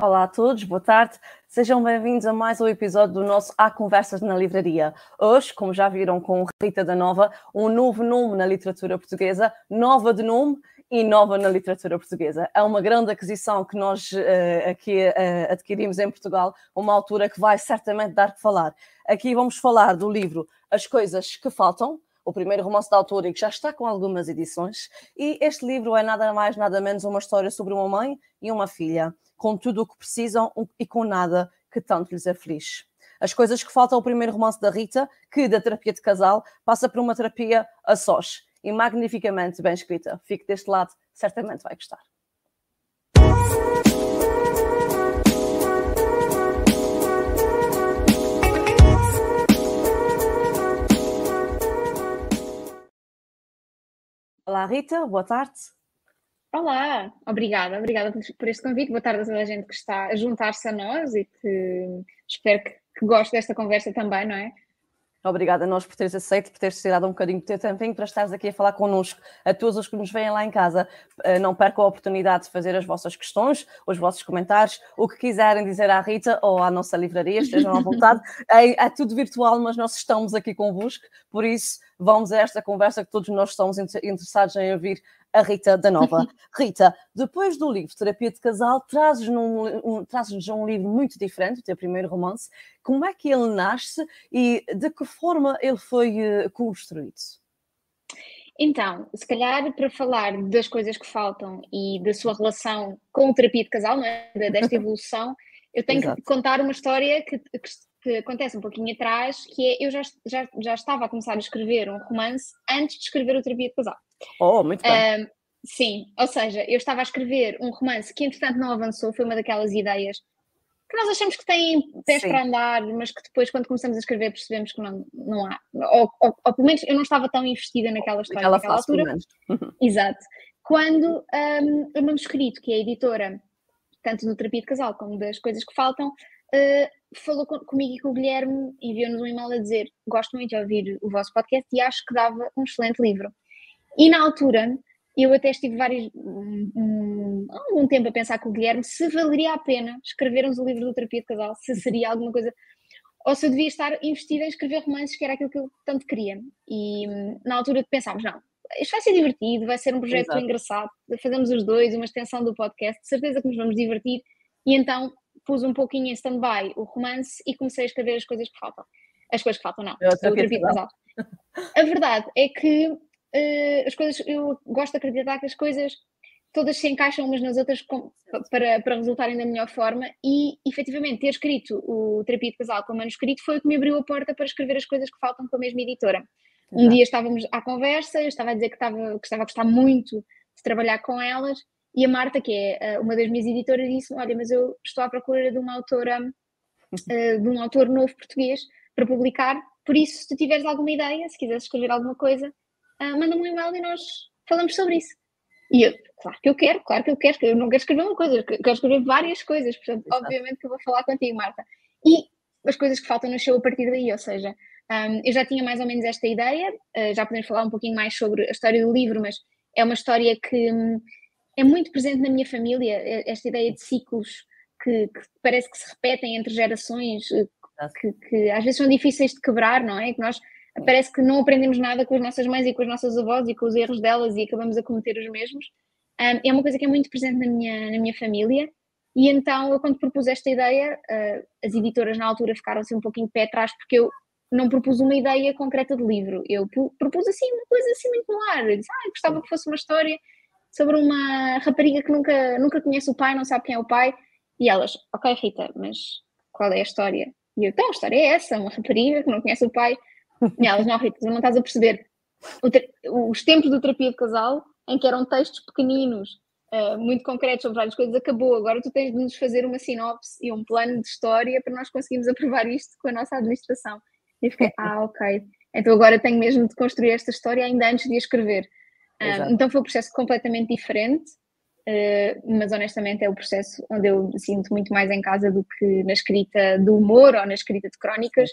Olá a todos, boa tarde. Sejam bem-vindos a mais um episódio do nosso Há Conversas na Livraria. Hoje, como já viram com Rita da Nova, um novo nome na literatura portuguesa, nova de nome e nova na literatura portuguesa. É uma grande aquisição que nós uh, aqui uh, adquirimos em Portugal, uma altura que vai certamente dar que falar. Aqui vamos falar do livro As Coisas que Faltam, o primeiro romance da autora e que já está com algumas edições. E este livro é nada mais, nada menos uma história sobre uma mãe e uma filha com tudo o que precisam e com nada que tanto lhes aflige. As coisas que faltam ao primeiro romance da Rita, que da terapia de casal passa por uma terapia a sós e magnificamente bem escrita. Fique deste lado, certamente vai gostar. Olá Rita, boa tarde. Olá, obrigada, obrigada por este convite. Boa tarde a toda a gente que está a juntar-se a nós e que espero que, que goste desta conversa também, não é? Obrigada a nós por teres aceito, por teres tirado um bocadinho do teu tempinho para estares aqui a falar connosco. A todos os que nos veem lá em casa, eh, não percam a oportunidade de fazer as vossas questões, os vossos comentários, o que quiserem dizer à Rita ou à nossa livraria, estejam à vontade. É, é tudo virtual, mas nós estamos aqui convosco, por isso vamos a esta conversa que todos nós estamos interessados em ouvir a Rita da Nova. Rita, depois do livro Terapia de Casal, trazes-nos um, trazes um livro muito diferente, o teu primeiro romance. Como é que ele nasce e de que forma ele foi uh, construído? Então, se calhar para falar das coisas que faltam e da sua relação com o terapia de casal, não é? desta evolução, eu tenho Exato. que contar uma história que, que, que, acontece um pouquinho atrás, que é eu já, já, já estava a começar a escrever um romance antes de escrever o terapia de casal. Oh, muito bem. Uh, sim, ou seja, eu estava a escrever um romance que entretanto não avançou, foi uma daquelas ideias que nós achamos que têm pés para andar, mas que depois, quando começamos a escrever, percebemos que não, não há. Ou, ou, ou pelo menos eu não estava tão investida naquela história naquela altura. Exato. Quando um, o manuscrito, que é a editora, tanto do Terapia de Casal como das coisas que faltam, uh, falou com, comigo e com o Guilherme, enviou-nos um e-mail a dizer: Gosto muito de ouvir o vosso podcast e acho que dava um excelente livro. E na altura, eu até estive vários, um, um, algum tempo a pensar com o Guilherme se valeria a pena escrevermos o livro do Terapia de Casal, se seria alguma coisa, ou se eu devia estar investida em escrever romances, que era aquilo que eu tanto queria. E na altura pensámos, não, isto vai ser divertido, vai ser um projeto Exato. engraçado, fazemos os dois, uma extensão do podcast, de certeza que nos vamos divertir. E então pus um pouquinho em stand-by o romance e comecei a escrever as coisas que faltam. As coisas que faltam, não. Eu o terapia de casal. A verdade é que uh, as coisas, eu gosto de acreditar que as coisas todas se encaixam umas nas outras com, para, para resultarem da melhor forma e efetivamente ter escrito o Terapia de Casal com o manuscrito foi o que me abriu a porta para escrever as coisas que faltam com a mesma editora. Um Exato. dia estávamos à conversa, eu estava a dizer que estava, que estava a gostar muito de trabalhar com elas e a Marta, que é eh, uma das minhas editoras, disse olha, mas eu estou à procura de uma autora, uh, de um autor novo português para publicar, por isso se tu tiveres alguma ideia, se quiseres escrever alguma coisa, uh, manda-me um e-mail e nós falamos sobre isso. E eu, claro que eu quero, claro que eu quero, eu não quero escrever uma coisa, eu quero escrever várias coisas, portanto, Exato. obviamente que eu vou falar contigo, Marta. E as coisas que faltam nasceu a partir daí, ou seja, um, eu já tinha mais ou menos esta ideia, uh, já podemos falar um pouquinho mais sobre a história do livro, mas é uma história que um, é muito presente na minha família, esta ideia de ciclos que, que parece que se repetem entre gerações, eh, que, que às vezes são difíceis de quebrar, não é? Que nós parece que não aprendemos nada com as nossas mães e com as nossas avós e com os erros delas e acabamos a cometer os mesmos. Um, é uma coisa que é muito presente na minha, na minha família. E então eu quando propus esta ideia, uh, as editoras na altura ficaram assim um pouquinho de pé atrás porque eu não propus uma ideia concreta de livro, eu propus assim uma coisa assim muito no ar, eu disse, ah, eu gostava que fosse uma história sobre uma rapariga que nunca, nunca conhece o pai, não sabe quem é o pai, e elas, ok Rita, mas qual é a história? E eu, então, a história é essa, uma rapariga que não conhece o pai, e elas, não, Rita, não estás a perceber. os tempos do terapia de casal, em que eram textos pequeninos, uh, muito concretos sobre várias coisas, acabou. Agora tu tens de nos fazer uma sinopse e um plano de história para nós conseguirmos aprovar isto com a nossa administração. E fiquei, ah, ok. Então agora tenho mesmo de construir esta história ainda antes de a escrever. Um, então foi um processo completamente diferente, uh, mas honestamente é o processo onde eu me sinto muito mais em casa do que na escrita do humor ou na escrita de crónicas.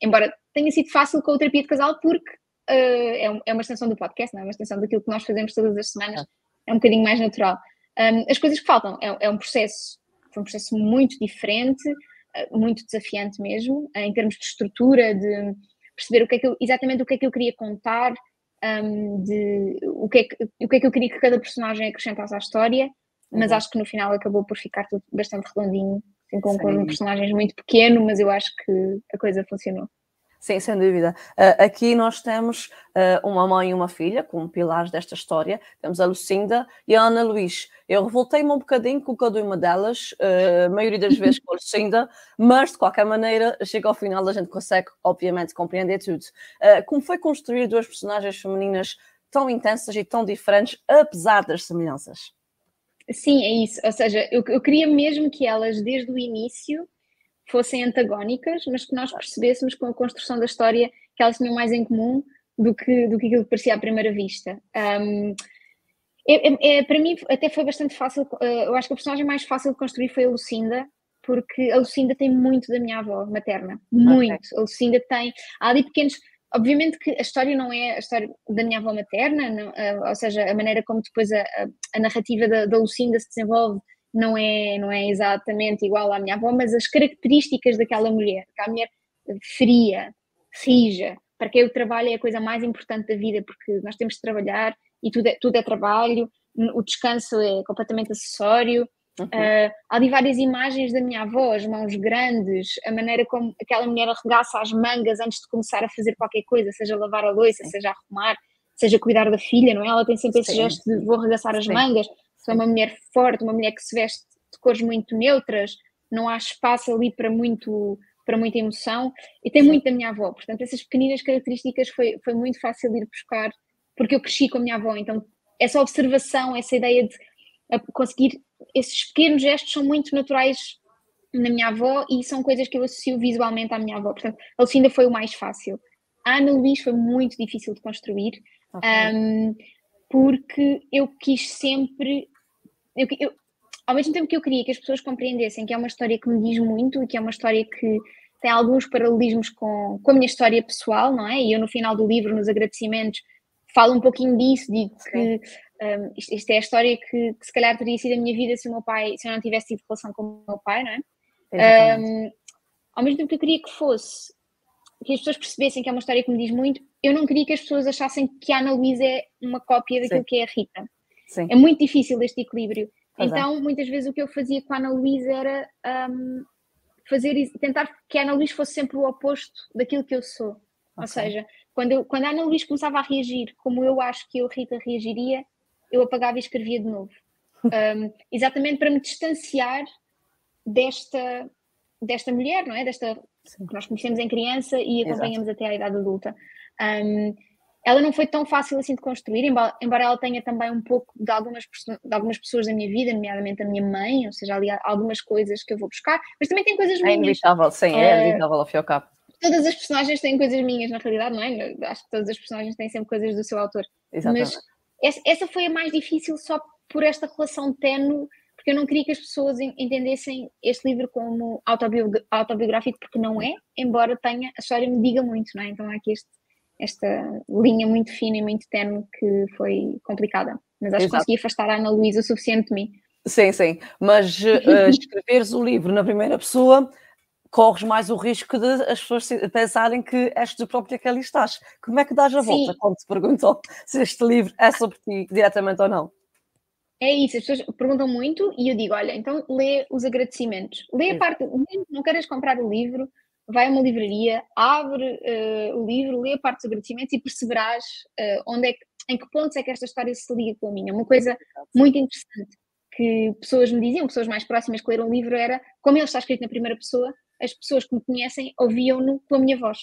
Embora tenha sido fácil com o terapia de casal, porque uh, é, é, uma extensão do podcast, não é uma extensão daquilo que nós fazemos todas as semanas, é um bocadinho mais natural. Um, as coisas que faltam é, é um processo foi um processo muito diferente, muito desafiante mesmo, em termos de estrutura, de perceber o que é que eu, exatamente o que é que eu queria contar, um, de o que, é que, o que é que eu queria que cada personagem acrescentasse à história, mas uhum. acho que no final acabou por ficar tudo bastante redondinho, assim, com, com um personagem muito pequeno, mas eu acho que a coisa funcionou. Sim, sem dúvida. Uh, aqui nós temos uh, uma mãe e uma filha como pilares desta história. Temos a Lucinda e a Ana Luís. Eu revoltei-me um bocadinho com cada uma delas, uh, maioria das vezes com a Lucinda, mas de qualquer maneira, chega ao final, a gente consegue, obviamente, compreender tudo. como foi construir duas personagens femininas tão intensas e tão diferentes, apesar das semelhanças? Sim, é isso. Ou seja, eu, eu queria mesmo que elas, desde o início, fossem antagónicas, mas que nós percebêssemos com a construção da história que elas tinham mais em comum do que, do que aquilo que parecia à primeira vista. Um, é, é, é, para mim até foi bastante fácil, uh, eu acho que a personagem mais fácil de construir foi a Lucinda, porque a Lucinda tem muito da minha avó materna, muito. Okay. A Lucinda tem, há ali pequenos, obviamente que a história não é a história da minha avó materna, não, uh, ou seja, a maneira como depois a, a, a narrativa da, da Lucinda se desenvolve não é, não é exatamente igual à minha avó, mas as características daquela mulher, aquela mulher fria, rija, para quem o trabalho é a coisa mais importante da vida, porque nós temos de trabalhar e tudo é, tudo é trabalho, o descanso é completamente acessório. Uhum. Uh, há ali várias imagens da minha avó, as mãos grandes, a maneira como aquela mulher arregaça as mangas antes de começar a fazer qualquer coisa, seja lavar a louça, seja arrumar, seja cuidar da filha, não é? Ela tem sempre esse Sim. gesto de vou arregaçar as Sim. mangas sou uma mulher forte, uma mulher que se veste de cores muito neutras, não há espaço ali para muito para muita emoção. E tem muito da minha avó, portanto essas pequeninas características foi, foi muito fácil ir buscar porque eu cresci com a minha avó, então essa observação, essa ideia de conseguir, esses pequenos gestos são muito naturais na minha avó e são coisas que eu associo visualmente à minha avó, portanto a Lucinda foi o mais fácil. A Ana Luís foi muito difícil de construir, okay. um, porque eu quis sempre eu, eu, ao mesmo tempo que eu queria que as pessoas compreendessem que é uma história que me diz muito e que é uma história que tem alguns paralelismos com, com a minha história pessoal, não é? E eu no final do livro, nos agradecimentos, falo um pouquinho disso, digo que um, isto, isto, é a história que, que, se calhar teria sido a minha vida se o meu pai, se eu não tivesse tido relação com o meu pai, não é? Um, ao mesmo tempo que eu queria que fosse, que as pessoas percebessem que é uma história que me diz muito, eu não queria que as pessoas achassem que a Ana Luísa é uma cópia daquilo Sim. que é a Rita. Sim. É muito difícil este equilíbrio. Pois é. então, é. muitas vezes o que eu fazia com a Ana Luísa era um, fazer, tentar que a Ana Luísa fosse sempre o oposto daquilo que eu sou. Okay. Ou seja, quando, eu, quando a Ana Luísa começava a reagir como eu acho que eu, Rita, reagiria, eu apagava e escrevia de novo. Um, exatamente para me distanciar desta, desta mulher, não é? Desta Sim. que nós conhecemos em criança e acompanhamos Exato. até à idade adulta. Um, ela não foi tão fácil assim de construir, embora, embora ela tenha também um pouco de algumas, de algumas pessoas da minha vida, nomeadamente a minha mãe, ou seja, ali algumas coisas que eu vou buscar, mas também tem coisas é minhas. É inevitável, sim, é uh, inevitável ao fim e ao cabo. Todas as personagens têm coisas minhas, na realidade, não é? Acho que todas as personagens têm sempre coisas do seu autor. Exatamente. Mas essa, essa foi a mais difícil só por esta relação tenue, porque eu não queria que as pessoas entendessem este livro como autobiográfico, porque não é, embora tenha, a história me diga muito, não é? Então há aqui este esta linha muito fina e muito tenue que foi complicada. Mas acho Exato. que consegui afastar a Ana Luísa o suficiente de mim. Sim, sim. Mas uh, escreveres o livro na primeira pessoa corres mais o risco de as pessoas pensarem que és tu própria que ali estás. Como é que dás a volta Sim. quando te perguntam se este livro é sobre ti diretamente ou não? É isso, as pessoas perguntam muito e eu digo: olha, então lê os agradecimentos. Lê a parte, não queres comprar o livro, vai a uma livraria, abre uh, o livro, lê a parte dos agradecimentos e perceberás uh, onde é que, em que pontos é que esta história se liga com a minha. Uma coisa muito interessante que pessoas me diziam, pessoas mais próximas que leram o livro, era como ele está escrito na primeira pessoa, as pessoas que me conhecem ouviam-no com a minha voz.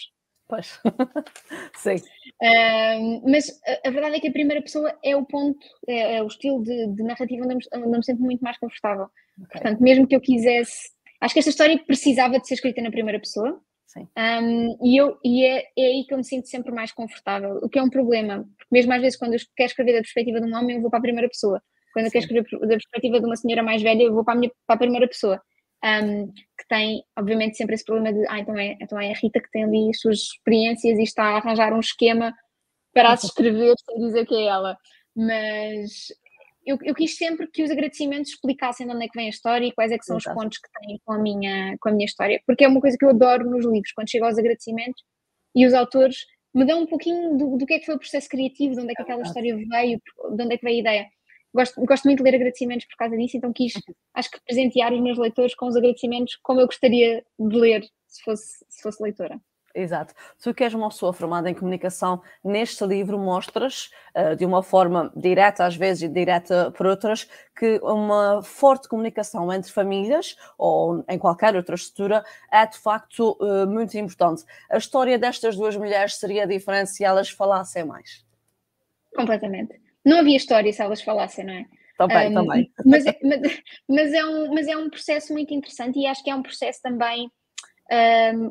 Pois, sim. Uh, mas a, a, verdade é que a primeira pessoa é o ponto, é, é o estilo de, de narrativa onde eu, me, me sinto muito mais confortável. Okay. Portanto, mesmo que eu quisesse Acho que esta história precisava de ser escrita na primeira pessoa. Sim. Um, e eu, e é, é, aí que eu me sinto sempre mais confortável, o que é um problema, porque mesmo às vezes quando eu quero escrever da perspectiva de um homem, eu vou para a primeira pessoa. Quando eu quero escrever da perspectiva de uma senhora mais velha, eu vou para a, minha, para a primeira pessoa. Um, que tem, obviamente, sempre esse problema de, ah, então é, então é a Rita que tem ali as suas experiências e está a arranjar um esquema para se escrever sem dizer que é ela. Mas eu, eu, quis sempre que os agradecimentos explicassem de onde é que vem a história e quais é que são os pontos que têm com a, minha, com a minha história, porque é uma coisa que eu adoro nos livros, quando chego aos agradecimentos e os autores me dão um pouquinho do, do que é que foi o processo criativo, de onde é que aquela história veio, de onde é que veio a ideia. Gosto, gosto muito de ler agradecimentos por causa disso, então quis, uhum. acho que presentear os meus leitores com os agradecimentos como eu gostaria de ler se fosse, se fosse leitora. Exato. Tu que és uma pessoa formada em comunicação, neste livro mostras, uh, de uma forma direta às vezes e direta por outras, que uma forte comunicação entre famílias ou em qualquer outra estrutura é de facto uh, muito importante. A história destas duas mulheres seria diferente se elas falassem mais? Completamente. Não havia história se elas falassem, não é? Também, um, também. Mas, é, mas, mas, é um, mas é um processo muito interessante e acho que é um processo também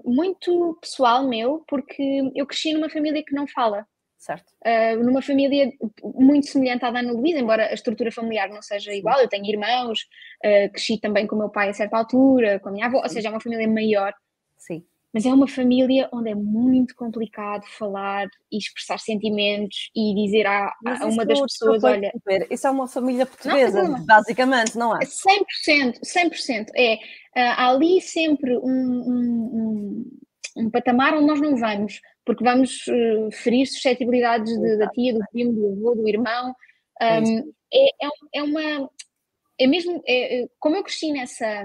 muito pessoal meu, porque eu cresci numa família que não fala. Certo. Uh, numa família muito semelhante à da Ana Luísa, embora a estrutura familiar não seja igual, eu tenho irmãos, uh, cresci também com o meu pai a certa altura, com a minha avó, Sim. ou seja, é uma família maior. Sim. Mas é uma família onde é muito complicado falar e expressar sentimentos e dizer a, a uma das pessoas: olha. Isso é uma família portuguesa, não, basicamente, não é? 100%, 100%. É, uh, há ali sempre um, um, um, um, patamar onde nós não vamos, porque vamos uh, ferir suscetibilidades de, da tia, do primo, do avô, do irmão. É, é, é, é, uma. É mesmo. É, como eu cresci nessa,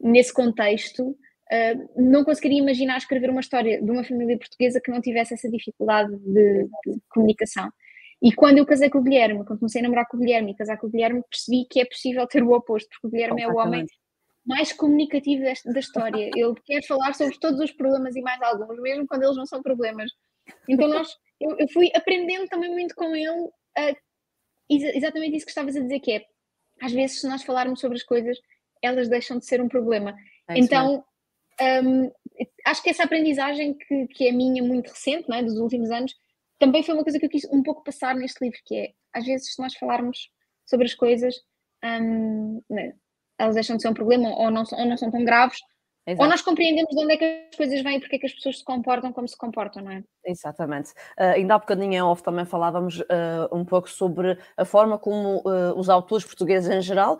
nesse contexto Uh, não conseguiria imaginar escrever uma história de uma família portuguesa que não tivesse essa dificuldade de, de, comunicação. E quando eu casei com o Guilherme, quando comecei a namorar com o Guilherme e casar com o Guilherme, percebi que é possível ter o oposto, porque o Guilherme é o homem mais comunicativo desta, da história. Ele quer falar sobre todos os problemas e mais alguns, mesmo quando eles não são problemas. Então nós, eu, eu fui aprendendo também muito com ele uh, exatamente isso que estavas a dizer, que é às vezes se nós falarmos sobre as coisas, elas deixam de ser um problema. É então um, acho que essa aprendizagem que, que é minha muito recente, não é, dos últimos anos, também foi uma coisa que eu quis um pouco passar neste livro, que é, às vezes, se nós falarmos sobre as coisas, um, né, elas deixam de ser um problema ou não, ou não são tão graves, Exato. Ou nós compreendemos de onde é que as coisas vêm e porque é que as pessoas se comportam como se comportam, não é? Exatamente. Uh, ainda há bocadinho em off também falávamos uh, um pouco sobre a forma como uh, os autores portugueses em geral,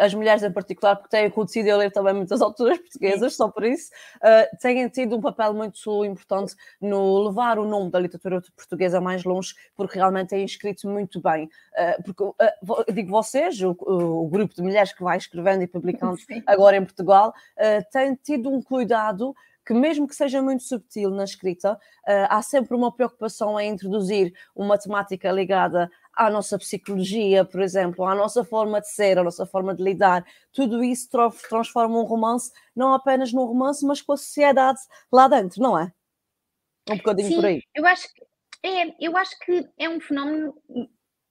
as mulheres em particular, porque têm acontecido eu ler também muitas autoras portuguesas, Sim. só por isso, têm tido um papel muito importante no levar o nome da literatura portuguesa mais longe, porque realmente têm escrito muito bem. porque, digo vocês, o, o, grupo de mulheres que vai escrevendo e publicando Sim. agora em Portugal, tem tido um cuidado que mesmo que seja muito subtil na escrita, uh, há sempre uma preocupação em introduzir uma temática ligada à nossa psicologia, por exemplo, à nossa forma de ser, à nossa forma de lidar. Tudo isso transforma um romance não apenas num romance, mas com a sociedade lá dentro, não é? Um bocadinho Sim, por aí. Eu acho, é, eu acho que é um fenómeno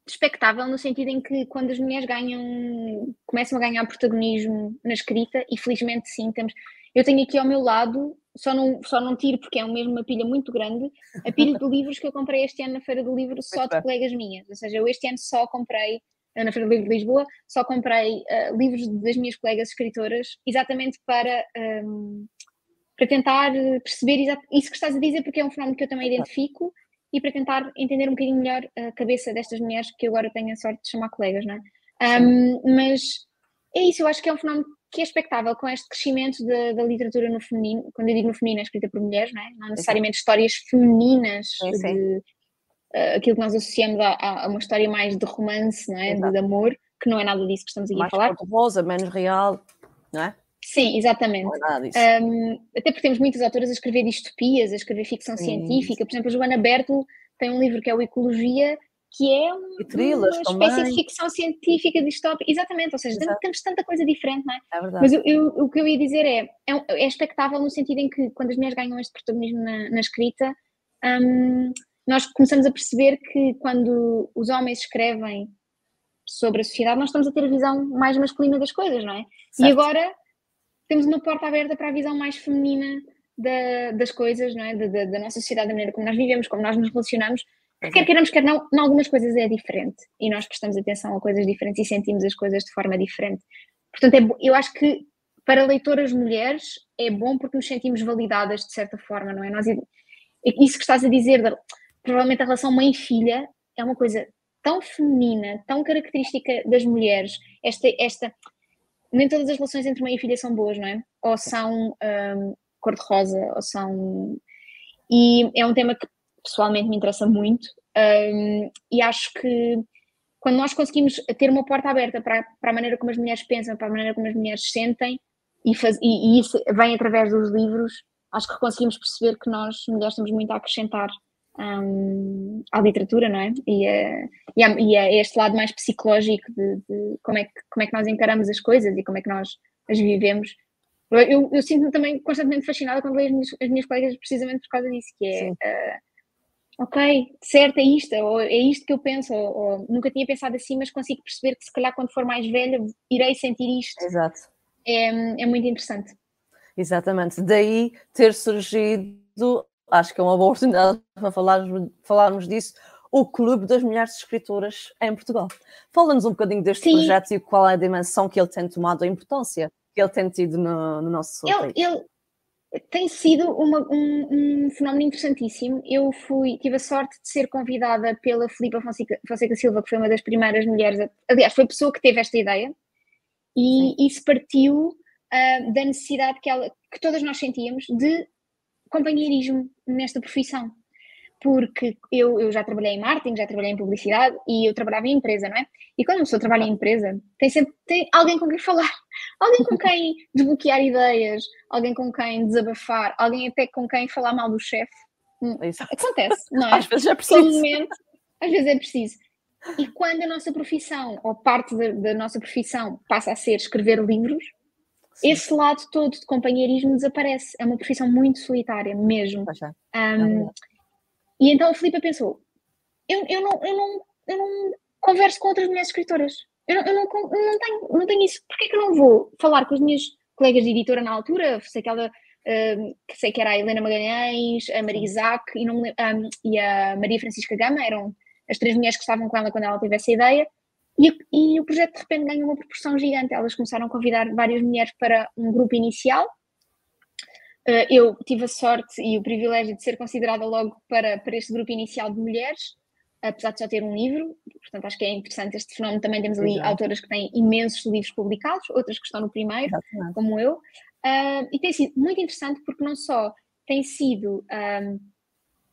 expectável no sentido em que quando as mulheres ganham, começam a ganhar protagonismo na escrita, e felizmente sim, temos, eu tenho aqui ao meu lado, só não, só não tiro porque é mesmo uma pilha muito grande, a pilha de livros que eu comprei este ano na Feira do Livro só de colegas minhas. Ou seja, eu este ano só comprei, na Feira do Livro de Lisboa, só comprei uh, livros das minhas colegas escritoras, exatamente para, um, para tentar perceber isso que estás a dizer, porque é um fenómeno que eu também identifico e para tentar entender um bocadinho melhor a cabeça destas mulheres que agora tenho a sorte de chamar colegas, não é? Um, mas é isso, eu acho que é um fenómeno que é expectável com este crescimento da, da, literatura no feminino, quando eu digo no feminino é escrita por mulheres, não, é? não necessariamente histórias femininas, sim, sim. De, uh, aquilo que nós associamos a, a, uma história mais de romance, não é? De, de, amor, que não é nada disso que estamos aqui mais a falar. rosa, menos real, não é? Sim, exatamente. É um, até porque temos muitas autoras a escrever distopias, a escrever ficção científica. Por exemplo, a Joana Bertel tem um livro que é o Ecologia, que é um, uma espécie também. de ficção científica distópica. Exatamente, ou seja, Exato. temos tanta coisa diferente, não é? É. Mas eu, eu, o que eu ia dizer é, é, é, expectável no sentido em que quando as mulheres ganham este protagonismo na, na escrita, um, nós começamos a perceber que quando os homens escrevem sobre a sociedade, nós estamos a ter a visão mais masculina das coisas, não é? Certo. E agora temos uma porta aberta para a visão mais feminina da, das coisas, não é? Da, da, da nossa sociedade, da maneira como nós vivemos, como nós nos relacionamos, quer queiramos, quer não, em algumas coisas é diferente e nós prestamos atenção a coisas diferentes e sentimos as coisas de forma diferente. Portanto, é, eu acho que para leitoras mulheres é bom porque nos sentimos validadas de certa forma, não é? Nós, isso que estás a dizer, provavelmente a relação mãe-filha é uma coisa tão feminina, tão característica das mulheres, esta, esta nem todas as relações entre mãe e filha são boas, não é? Ou são um, cor-de-rosa, ou são. E é um tema que pessoalmente me interessa muito, um, e acho que quando nós conseguimos ter uma porta aberta para, para a maneira como as mulheres pensam, para a maneira como as mulheres sentem, e, faz, e, e isso vem através dos livros, acho que conseguimos perceber que nós, mulheres, temos muito a acrescentar um, à literatura, não é? E, é, e, é, e é este lado mais psicológico de, de, como, é que, como é que nós encaramos as coisas e como é que nós as vivemos. Eu, eu sinto-me também constantemente fascinada quando leio as minhas, as minhas colegas precisamente por causa disso, que é ok, certo, é isto, ou é isto que eu penso, ou, ou, nunca tinha pensado assim, mas consigo perceber que se calhar quando for mais velha irei sentir isto. Exato. É, é muito interessante. Exatamente. Daí ter surgido acho que é uma boa oportunidade para falarmos, falarmos disso, o Clube das Mulheres Escritoras em Portugal. Fala-nos um bocadinho deste Sim. projeto e qual é a dimensão que ele tem tomado, a importância que ele tem tido no, no nosso ele, ele, tem sido uma, um, um, fenómeno interessantíssimo. Eu fui, tive a sorte de ser convidada pela Filipa Fonseca, Fonseca Silva, que foi uma das primeiras mulheres, aliás, foi a pessoa que teve esta ideia, e isso partiu uh, da necessidade que, ela, que todas nós sentíamos de companheirismo nesta profissão. Porque eu, eu já trabalhei em marketing, já trabalhei em publicidade e eu trabalhava em empresa, não é? E quando uma pessoa trabalha em empresa, tem sempre tem alguém com quem falar, alguém com quem desbloquear ideias, alguém com quem desabafar, alguém até com quem falar mal do chefe. Hum, acontece, não é? Às vezes é preciso. Momento, às vezes é preciso. E quando a nossa profissão, ou parte da, da nossa profissão, passa a ser escrever livros, Sim. esse lado todo de companheirismo desaparece. É uma profissão muito solitária, mesmo. Um, e então a Filipe pensou: eu, eu, não, eu, não, eu não converso com outras mulheres escritoras. Eu, não, eu, não, eu não, tenho, não tenho isso. Porquê que eu não vou falar com as minhas colegas de editora na altura? Sei que ela. Uh, sei que era a Helena Magalhães, a Maria Isaac e, não, um, e a Maria Francisca Gama, eram as três mulheres que estavam com ela quando ela teve essa ideia. E, e, o projeto de repente ganhou uma proporção gigante. Elas começaram a convidar várias mulheres para um grupo inicial. Uh, eu tive a sorte e o privilégio de ser considerada logo para, para este grupo inicial de mulheres, apesar de só ter um livro. Portanto, acho que é interessante este fenómeno. Também temos ali Exato. autoras que têm imensos livros publicados, outras que estão no primeiro, Exatamente. como eu. Uh, e tem sido muito interessante porque não só tem sido. Um, ah,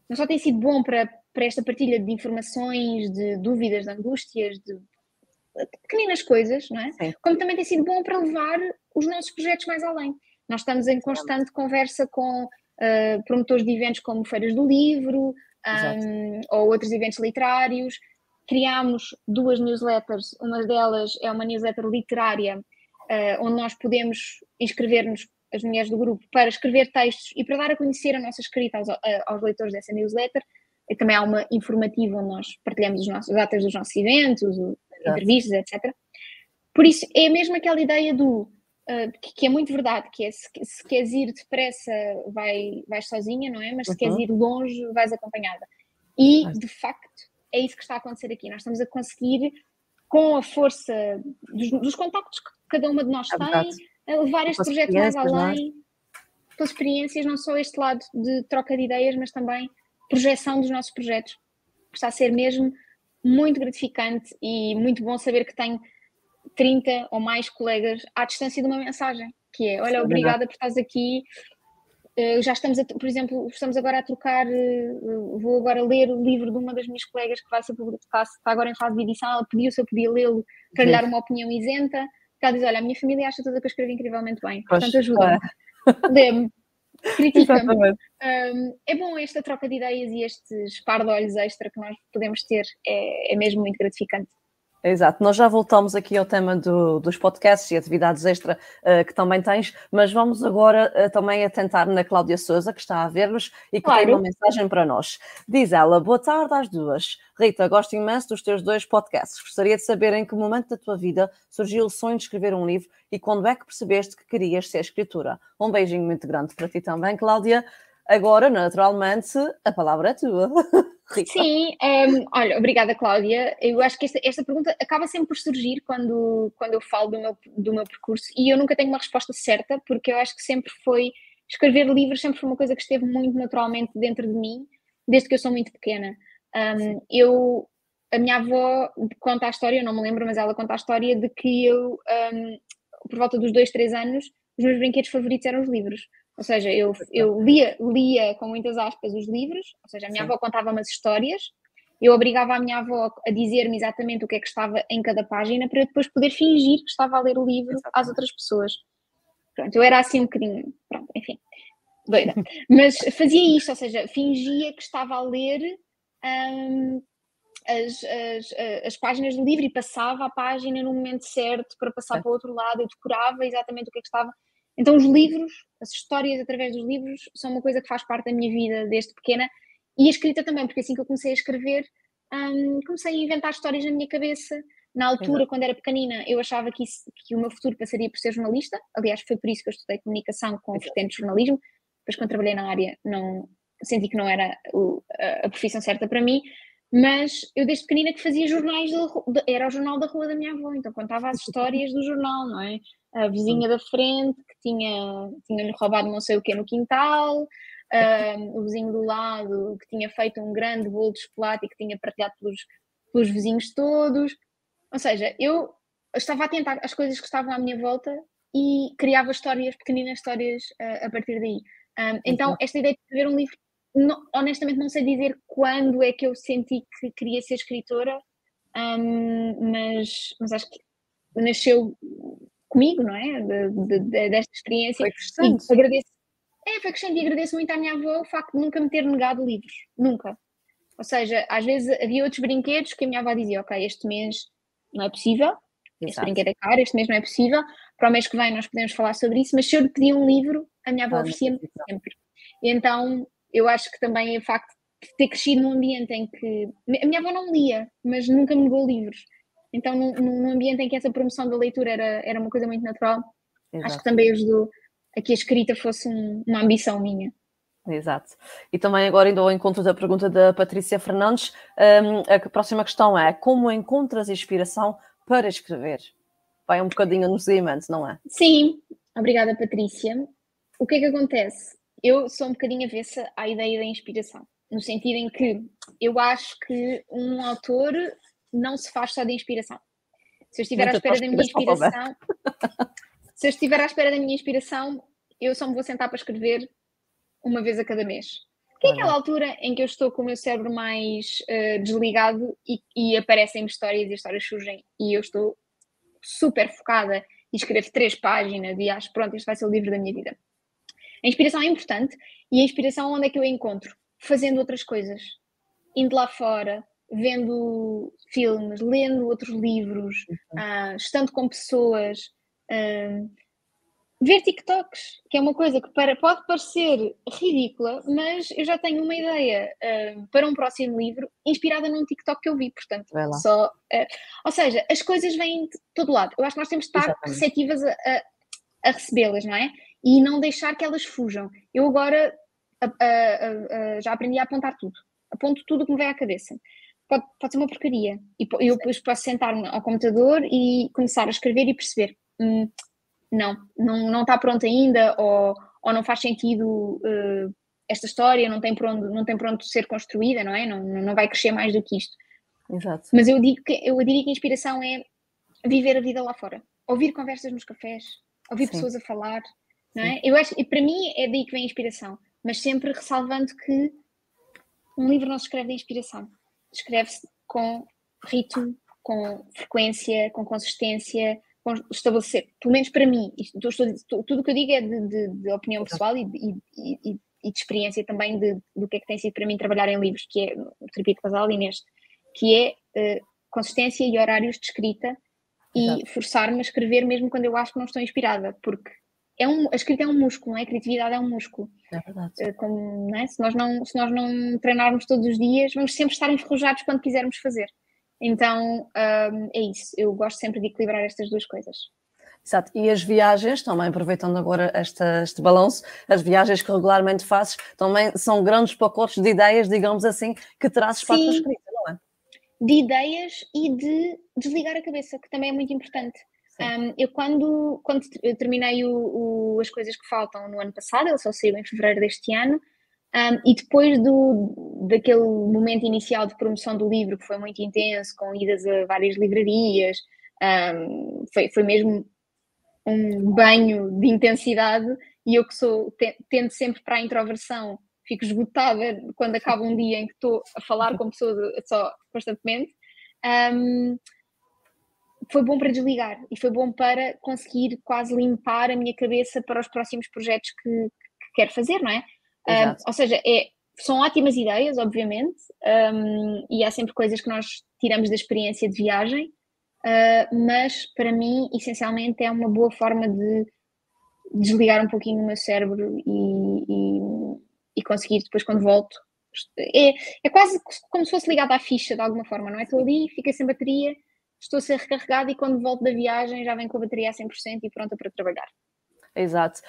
não só tem sido bom para, para esta partilha de informações, de dúvidas, de angústias, de pequeninas coisas, não é? Sim. Como também tem sido bom para levar os nossos projetos mais além. Nós estamos em constante conversa com uh, promotores de eventos como Feiras do Livro um, ou outros eventos literários. Criámos duas newsletters, uma delas é uma newsletter literária, uh, onde nós podemos inscrever-nos, as mulheres do grupo, para escrever textos e para dar a conhecer a nossa escrita aos, aos leitores dessa newsletter. E também há uma informativa onde nós partilhamos os nossos datas dos nossos eventos, entrevistas, etc. Por isso, é mesmo aquela ideia do. Uh, que, que, é muito verdade, que é se, se queres ir depressa, vai, vais sozinha, não é? Mas se uhum. queres ir longe, vais acompanhada. E, de facto, é isso que está a acontecer aqui. Nós estamos a conseguir, com a força dos, dos contactos que cada uma de nós é tem, levar este projeto mais é? além, pelas experiências, não só este lado de troca de ideias, mas também projeção dos nossos projetos. Está a ser mesmo muito gratificante e muito bom saber que tenho 30 ou mais colegas à distância de uma mensagem, que é, olha, obrigada por estás aqui, uh, já estamos, a, por exemplo, estamos agora a trocar, uh, vou agora ler o livro de uma das minhas colegas que vai ser publicado, está agora em fase de edição, ela pediu se eu podia lê-lo para lhe dar uma opinião isenta, ela diz, olha, a minha família acha tudo que eu escrevo incrivelmente bem, portanto ajuda-me, dê-me, critica-me. Um, é bom esta troca de ideias e estes par de olhos extra que nós podemos ter, é, é mesmo muito gratificante. Exato, nós já voltamos aqui ao tema do, dos podcasts e atividades extra uh, que também tens, mas vamos agora uh, também atentar na Cláudia Souza, que está a ver-nos e que claro. tem uma mensagem para nós. Diz ela: Boa tarde às duas. Rita, gosto imenso dos teus dois podcasts. Gostaria de saber em que momento da tua vida surgiu o sonho de escrever um livro e quando é que percebeste que querias ser escritora. Um beijinho muito grande para ti também, Cláudia. Agora, naturalmente, a palavra é tua. Sim, um, ehm, olha, obrigada, Cláudia. Eu acho que esta, esta, pergunta acaba sempre por surgir quando, quando eu falo do meu, do meu percurso e eu nunca tenho uma resposta certa, porque eu acho que sempre foi. Escrever livros sempre foi uma coisa que esteve muito naturalmente dentro de mim, desde que eu sou muito pequena. Um, ehm, eu a minha avó conta a história, eu não me lembro, mas ela conta a história de que eu, um, por volta dos dois, três anos, os meus brinquedos favoritos eram os livros. Ou seja, eu, eu lia, lia com muitas aspas os livros, ou seja, a minha Sim. avó contava umas histórias, eu obrigava a minha avó a dizer-me exatamente o que é que estava em cada página para eu depois poder fingir que estava a ler o livro exatamente. às outras pessoas. Pronto, eu era assim um bocadinho, pronto, enfim, doida. Mas fazia isto, ou seja, fingia que estava a ler um, as, as, as, páginas do livro e passava a página no momento certo para passar é. para o outro lado, eu decorava exatamente o que é que estava. Então, os livros, as histórias através dos livros, são uma coisa que faz parte da minha vida desde pequena e a escrita também, porque assim que eu comecei a escrever, um, comecei a inventar histórias na minha cabeça. Na altura, quando era pequenina, eu achava que, isso, que o meu futuro passaria por ser jornalista. Aliás, foi por isso que eu estudei comunicação com vertente de jornalismo. Depois, quando trabalhei na área, não senti que não era o, a, a profissão certa para mim. Mas eu desde pequenina que fazia jornais, de, era o jornal da rua da minha avó, então contava as histórias do jornal, não é? A vizinha da frente que tinha, tinha-lhe roubado não sei o que no quintal, um, o vizinho do lado que tinha feito um grande bolo de chocolate e que tinha partilhado pelos, pelos vizinhos todos. Ou seja, eu estava a tentar as coisas que estavam à minha volta e criava histórias, pequeninas histórias uh, a partir daí. Um, então, esta ideia de escrever um livro, não, honestamente não sei dizer quando é que eu senti que queria ser escritora, um, mas, mas acho que nasceu comigo, não é? De, de, de, desta experiência. Foi e agradeço é, foi crescendo e agradeço muito à minha avó o facto de nunca me ter negado livros. Nunca. Ou seja, às vezes havia outros brinquedos que a minha avó dizia: Ok, este mês não é possível, Exato. este brinquedo é caro, este mês não é possível, para o mês que vem nós podemos falar sobre isso, mas se eu lhe pedir um livro, a minha avó oferecia-me sempre. E então eu acho que também o facto de ter crescido num ambiente em que. A minha avó não lia, mas nunca me negou livros. Então, num, num ambiente em que essa promoção da leitura era, era uma coisa muito natural, Exato. acho que também ajudou a que a escrita fosse um, uma ambição minha. Exato. E também agora indo ao encontro da pergunta da Patrícia Fernandes, um, a próxima questão é como encontras inspiração para escrever? Vai um bocadinho no seguimento, não é? Sim, obrigada Patrícia. O que é que acontece? Eu sou um bocadinho avessa à ideia da inspiração, no sentido em que eu acho que um autor não se faz só de inspiração. Se eu estiver à espera da minha inspiração, se eu estiver à espera da minha inspiração, eu só me vou sentar para escrever uma vez a cada mês. Que é aquela altura em que eu estou com o meu cérebro mais uh, desligado e, e aparecem-me histórias e as histórias surgem e eu estou super focada e escrevo três páginas e acho, pronto, este vai ser o livro da minha vida. A inspiração é importante e a inspiração onde é que eu a encontro? Fazendo outras coisas. Indo lá fora, vendo filmes, lendo outros livros, uhum. uh, estando com pessoas, ver TikToks, que é uma coisa que para, pode parecer ridícula, mas eu já tenho uma ideia uh, para um próximo livro inspirada num TikTok que eu vi, portanto, só. Ou seja, as coisas vêm de todo lado. Eu acho que nós temos de estar Exatamente. receptivas a, a, a recebê-las, não é? E não deixar que elas fujam. Eu agora a, já aprendi a apontar tudo. Aponto tudo o que me vem à cabeça. Pode, pode ser uma porcaria. E eu depois posso sentar-me ao computador e começar a escrever e perceber hum, não, não, não está pronto ainda, ou, ou não faz sentido uh, esta história, não tem, pronto não tem pronto ser construída, não é? Não, não vai crescer mais do que isto. Exato. Mas eu digo que eu diria que a inspiração é viver a vida lá fora, ouvir conversas nos cafés, ouvir Sim. pessoas a falar, não é? Eu acho, e para mim é daí que vem a inspiração, mas sempre ressalvando que um livro não se escreve de inspiração, escreve-se com ritmo, com frequência, com consistência, estabelecer, pelo menos para mim, isto, estou, tudo o que eu digo é de, de, de opinião pessoal e, e, e, e, de experiência também de, do que é que tem sido para mim trabalhar em livros, que é o terapia de casal e neste, que é uh, consistência e horários de escrita e forçar-me a escrever mesmo quando eu acho que não estou inspirada, porque é um, a escrita é um músculo, é? A criatividade é um músculo. É verdade. Uh, como, é? Se, nós não, se nós não treinarmos todos os dias, vamos sempre estar enferrujados quando quisermos fazer. Então um, é isso, eu gosto sempre de equilibrar estas duas coisas. Exato, e as viagens, também aproveitando agora esta, este balanço, as viagens que regularmente fazes também são grandes pacotes de ideias, digamos assim, que trazes para a tua escrita, não é? De ideias e de desligar a cabeça, que também é muito importante. Um, eu quando, quando eu terminei o, o, as coisas que faltam no ano passado, ele só saiu em fevereiro deste ano, um, e depois do, daquele momento inicial de promoção do livro que foi muito intenso, com idas a várias livrarias, um, foi, foi mesmo um banho de intensidade e eu que sou, tendo sempre para a introversão, fico esgotada quando acaba um dia em que estou a falar com pessoas só constantemente. Um, foi bom para desligar e foi bom para conseguir quase limpar a minha cabeça para os próximos projetos que, que quero fazer, não é? Um, ou seja, é, são ótimas ideias, obviamente, um, e há sempre coisas que nós tiramos da experiência de viagem, uh, mas para mim, essencialmente, é uma boa forma de desligar um pouquinho o meu cérebro e, e, e conseguir depois, quando volto, é, é quase como se fosse ligado à ficha de alguma forma, não é? Estou ali, fica sem bateria, estou a ser recarregada e quando volto da viagem já venho com a bateria a 100% e pronta para trabalhar. Exato.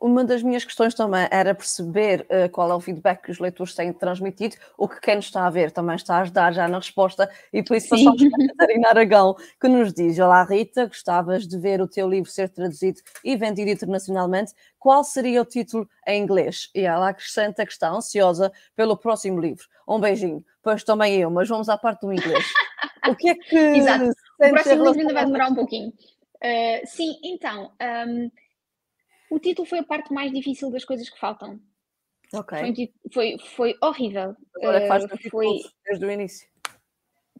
Um, uma das minhas questões também era perceber uh, qual é o feedback que os leitores têm transmitido, o que quem nos está a ver também está a ajudar já na resposta, e por isso passamos para a Catarina Aragão, que nos diz: Olá Rita, gostavas de ver o teu livro ser traduzido e vendido internacionalmente, qual seria o título em inglês? E ela acrescenta que está ansiosa pelo próximo livro. Um beijinho. Pois também eu, mas vamos à parte do inglês. O que é que. Exato. O próximo livro ainda vai demorar um pouquinho. Uh, sim, então. Um o título foi a parte mais difícil das coisas que faltam. Ok. Foi, foi, foi horrível. Agora uh, faz foi desde o início.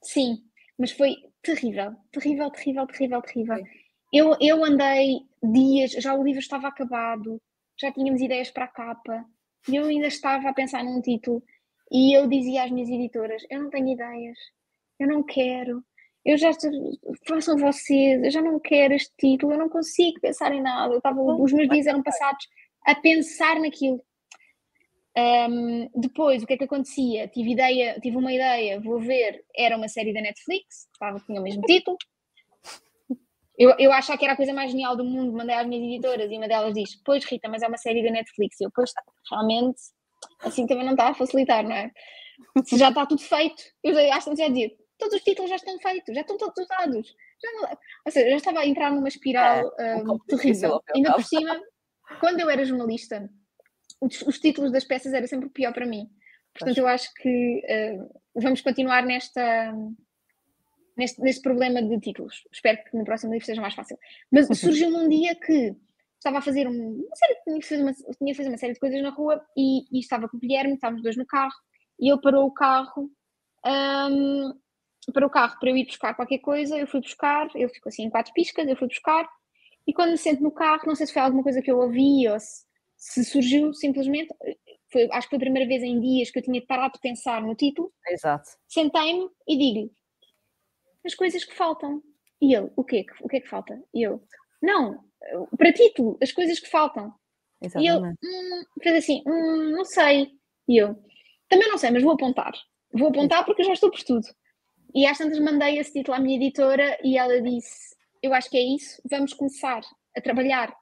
Sim, mas foi terrível, terrível, terrível, terrível, terrível. Eu, eu andei dias, já o livro estava acabado, já tínhamos ideias para a capa, e eu ainda estava a pensar num título, e eu dizia às minhas editoras: Eu não tenho ideias, eu não quero, eu já façam vocês, eu já não quero este título, eu não consigo pensar em nada. Eu tava, os meus dias eram passados a pensar naquilo. Um, depois, o que é que acontecia? Tive ideia, tive uma ideia, vou ver, era uma série da Netflix, estava, tinha o mesmo título. Eu, eu achava que era a coisa mais genial do mundo, mandei às minhas editoras e uma delas diz: Pois Rita, mas é uma série da Netflix. E eu, pois realmente, assim também não está a facilitar, não é? Se já está tudo feito, eu já, acho que já dizia: todos os títulos já estão feitos, já estão todos usados. Já não, ou seja, já estava a entrar numa espiral é, um, terrível. Ainda por cima, quando eu era jornalista, os, os, títulos das peças era sempre pior para mim. Portanto, eu acho que uh, vamos continuar nesta, neste, neste problema de títulos. Espero que no próximo livro seja mais fácil. Mas surgiu num dia que estava a fazer um, uma série, tinha feito uma, tinha feito uma série de coisas na rua e, e estava com o Guilherme, estávamos dois no carro, e ele parou o carro um, para o carro para eu ir buscar qualquer coisa, eu fui buscar, ele ficou assim em quatro piscas, eu fui buscar, e quando me sento no carro, não sei se foi alguma coisa que eu ouvi ou se, se surgiu simplesmente, foi, acho que foi a primeira vez em dias que eu tinha parado de pensar no título. Exato. Sentei-me e digo as coisas que faltam. E ele, o quê? O que é que falta? E eu, não, para título, as coisas que faltam. Exatamente. E ele hum, fez assim, hum, não sei. E eu, também não sei, mas vou apontar. Vou apontar porque já estou por tudo. E às tantas mandei esse título à minha editora e ela disse: Eu acho que é isso, vamos começar a trabalhar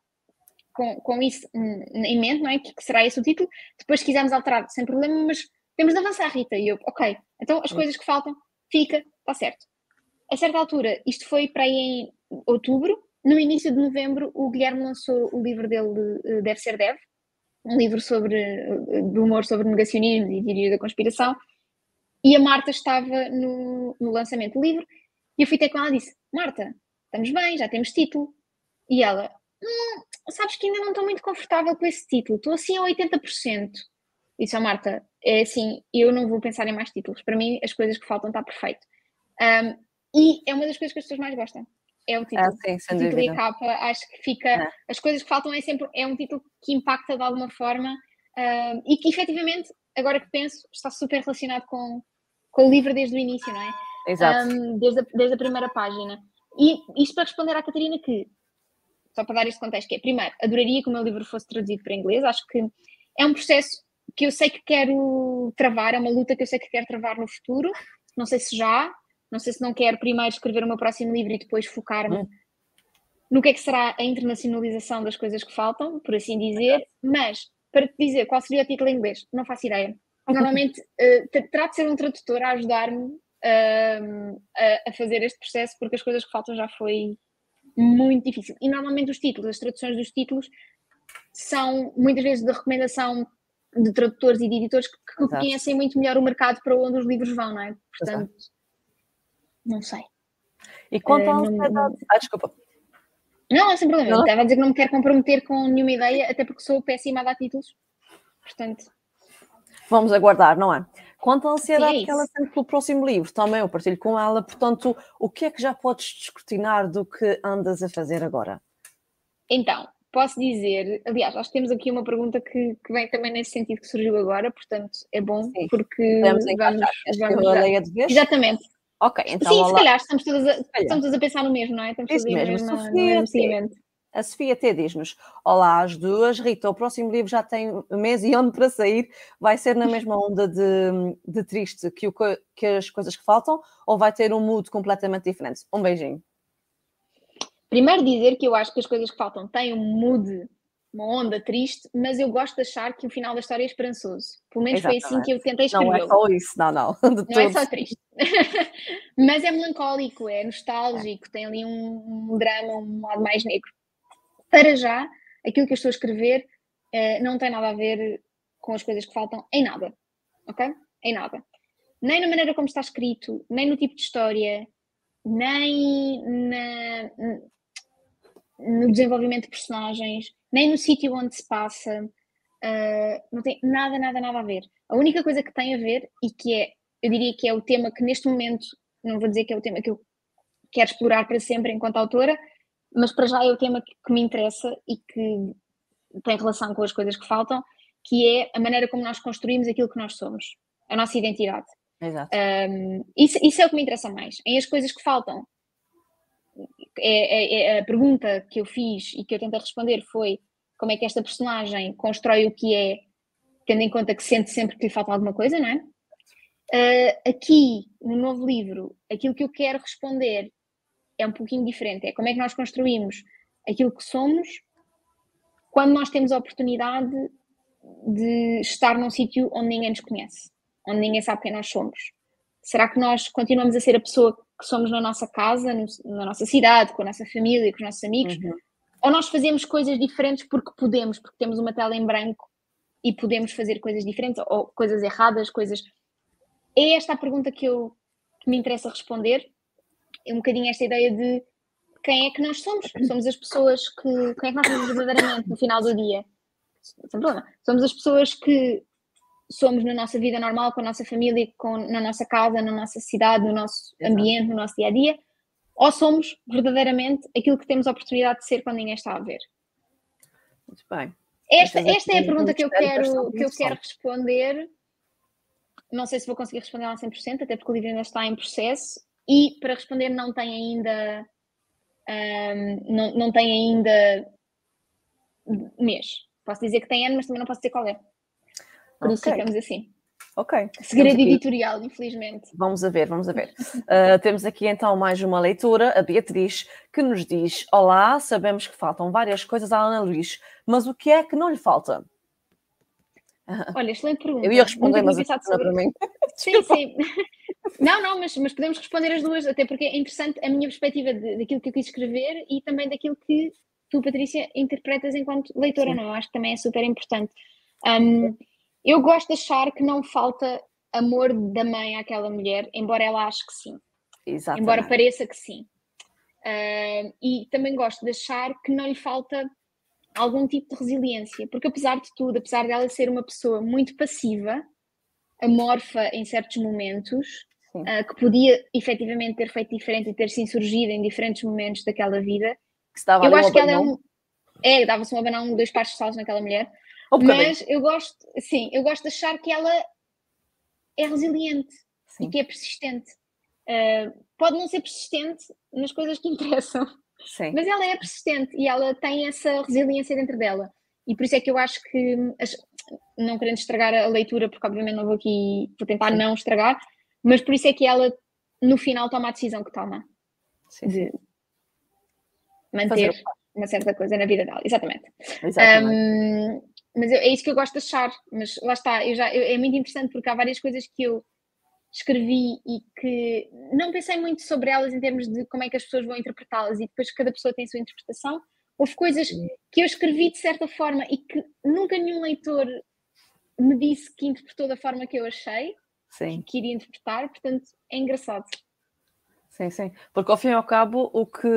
com, com isso em mente, não é? Que, que será esse o título. Depois, se quisermos alterar, sem problema, mas temos de avançar, Rita. E eu, ok, então as coisas que faltam, fica, está certo. A certa altura, isto foi para aí em outubro, no início de novembro, o Guilherme lançou o livro dele, eh, Deve Ser Deve, um livro sobre, eh, de humor sobre negacionismo e teoria da conspiração, e a Marta estava no, no lançamento do livro e eu fui ter com ela e disse: Marta, estamos bem, já temos título. E ela: hum, Sabes que ainda não estou muito confortável com esse título, estou assim a 80%. Disse a oh, Marta: É assim, eu não vou pensar em mais títulos. Para mim, as coisas que faltam está perfeito. Um, e é uma das coisas que as pessoas mais gostam. É o título. Ah, sim, sem o título dúvida. e a capa, acho que fica. É. As coisas que faltam é sempre. É um título que impacta de alguma forma um, e que efetivamente, agora que penso, está super relacionado com, com o livro desde o início, não é? Exato. Um, desde, a, desde a primeira página. E isto para responder à Catarina que, só para dar este contexto, que é, primeiro, adoraria que o meu livro fosse traduzido para inglês, acho que é um processo que eu sei que quero travar, é uma luta que eu sei que quero travar no futuro, não sei se já, não sei se não quero primeiro escrever o meu próximo livro e depois focar-me hum. no que é que será a internacionalização das coisas que faltam, por assim dizer, mas para te dizer qual seria o título em inglês, não faço ideia. Normalmente uh, terá de ser um tradutor a ajudar-me uh, a, a, fazer este processo, porque as coisas que faltam já foi muito difícil. E normalmente os títulos, as traduções dos títulos, são muitas vezes de recomendação de tradutores e de editores que, que conhecem muito melhor o mercado para onde os livros vão, não é? Portanto, Exato. não sei. E quanto à ansiedade. Não... Ah, desculpa. Não, não, sem problema. Não. Estava a dizer que não me quero comprometer com nenhuma ideia, até porque sou péssima a dar títulos. Portanto. Vamos aguardar, não é? Quanto à ansiedade Sim, é que ela tem pelo próximo livro, também eu partilho com ela. Portanto, o que é que já podes descortinar do que andas a fazer agora? Então, posso dizer, aliás, acho que temos aqui uma pergunta que, que vem também nesse sentido que surgiu agora, portanto é bom Sim. porque vamos, vamos, vamos de vez? Exatamente. Ok, então. Sim, olá. se calhar estamos todas, a, estamos todas a pensar no mesmo, não é? Estamos Isso mesmo, mesmo, Sofia, no mesmo. A Sofia até diz-nos: Olá às duas, Rita, o próximo livro já tem um mês e ano para sair. Vai ser na mesma onda de, de triste que, o, que as coisas que faltam ou vai ter um mood completamente diferente? Um beijinho. Primeiro dizer que eu acho que as coisas que faltam têm um mood, uma onda triste, mas eu gosto de achar que o final da história é esperançoso. Pelo menos Exatamente. foi assim que eu tentei escrever. Não é só isso, não, não. não é só triste. mas é melancólico, é nostálgico, tem ali um, um, drama, um lado mais negro. Para já, aquilo que eu estou a escrever uh, não tem nada a ver com as coisas que faltam, em nada. Ok? Em nada. Nem na maneira como está escrito, nem no tipo de história, nem na, no desenvolvimento de personagens, nem no sítio onde se passa. Uh, não tem nada, nada, nada a ver. A única coisa que tem a ver, e que é, eu diria que é o tema que neste momento, não vou dizer que é o tema que eu quero explorar para sempre enquanto autora, mas para já é o tema que, que me interessa e que tem relação com as coisas que faltam, que é a maneira como nós construímos aquilo que nós somos, a nossa identidade. Exato. Um, isso, isso, é o que me interessa mais. Em as coisas que faltam, é, é, é, a pergunta que eu fiz e que eu tentei responder foi como é que esta personagem constrói o que é, tendo em conta que sente sempre que lhe falta alguma coisa, não é? Uh, aqui, no novo livro, aquilo que eu quero responder é um pouquinho diferente. É como é que nós construímos aquilo que somos quando nós temos a oportunidade de estar num sítio onde ninguém nos conhece, onde ninguém sabe quem nós somos. Será que nós continuamos a ser a pessoa que somos na nossa casa, no, na nossa cidade, com a nossa família, com os nossos amigos? Uhum. Ou nós fazemos coisas diferentes porque podemos, porque temos uma tela em branco e podemos fazer coisas diferentes ou coisas erradas, coisas. É esta a pergunta que eu que me interessa responder. É um bocadinho esta ideia de quem é que nós somos? Somos as pessoas que. Quem é que nós somos verdadeiramente no final do dia? Sem problema. Somos as pessoas que somos na nossa vida normal, com a nossa família, com, na nossa casa, na nossa cidade, no nosso ambiente, no nosso dia a dia, ou somos verdadeiramente aquilo que temos a oportunidade de ser quando ninguém está a ver? Muito bem. Esta, esta é a pergunta que eu quero, que eu quero responder. Não sei se vou conseguir responder a 100%, até porque o livro ainda está em processo. E para responder, não tem ainda. Um, não, não tem ainda mês. Posso dizer que tem ano, mas também não posso dizer qual é. Por okay. isso ficamos assim. Ok. Segredo editorial, infelizmente. Vamos a ver, vamos a ver. Uh, temos aqui então mais uma leitura, a Beatriz, que nos diz: Olá, sabemos que faltam várias coisas à Ana Luís, mas o que é que não lhe falta? Olha, excelente pergunta. Eu ia responder, mas pensado sobre... para mim. Sim, sim. Não, não, mas, mas podemos responder as duas, até porque é interessante a minha perspectiva de, daquilo que eu quis escrever e também daquilo que tu, Patrícia, interpretas enquanto leitora, sim. não? Eu acho que também é super importante. Um, eu gosto de achar que não falta amor da mãe àquela mulher, embora ela ache que sim. Exatamente. Embora pareça que sim. Uh, e também gosto de achar que não lhe falta algum tipo de resiliência, porque apesar de tudo, apesar dela ser uma pessoa muito passiva, amorfa em certos momentos, uh, que podia efetivamente ter feito diferente e ter se insurgido em diferentes momentos daquela vida, eu acho que ela é um. É, dava-se um abanão, dois pares de salos naquela mulher. Um mas eu gosto, sim, eu gosto de achar que ela é resiliente sim. e que é persistente. Uh, pode não ser persistente nas coisas que interessam, sim. mas ela é persistente e ela tem essa resiliência dentro dela. E por isso é que eu acho que, não querendo estragar a leitura, porque obviamente não vou aqui, vou tentar sim. não estragar, mas por isso é que ela no final toma a decisão que toma de manter Fazer. uma certa coisa na vida dela. Exatamente. Exatamente. Um, mas é isso que eu gosto de achar. Mas lá está, eu já, eu, é muito interessante porque há várias coisas que eu escrevi e que não pensei muito sobre elas em termos de como é que as pessoas vão interpretá-las e depois cada pessoa tem a sua interpretação. Houve coisas que eu escrevi de certa forma e que nunca nenhum leitor me disse que interpretou da forma que eu achei sim. que iria interpretar, portanto é engraçado. Sim, sim. Porque ao fim e ao cabo, o que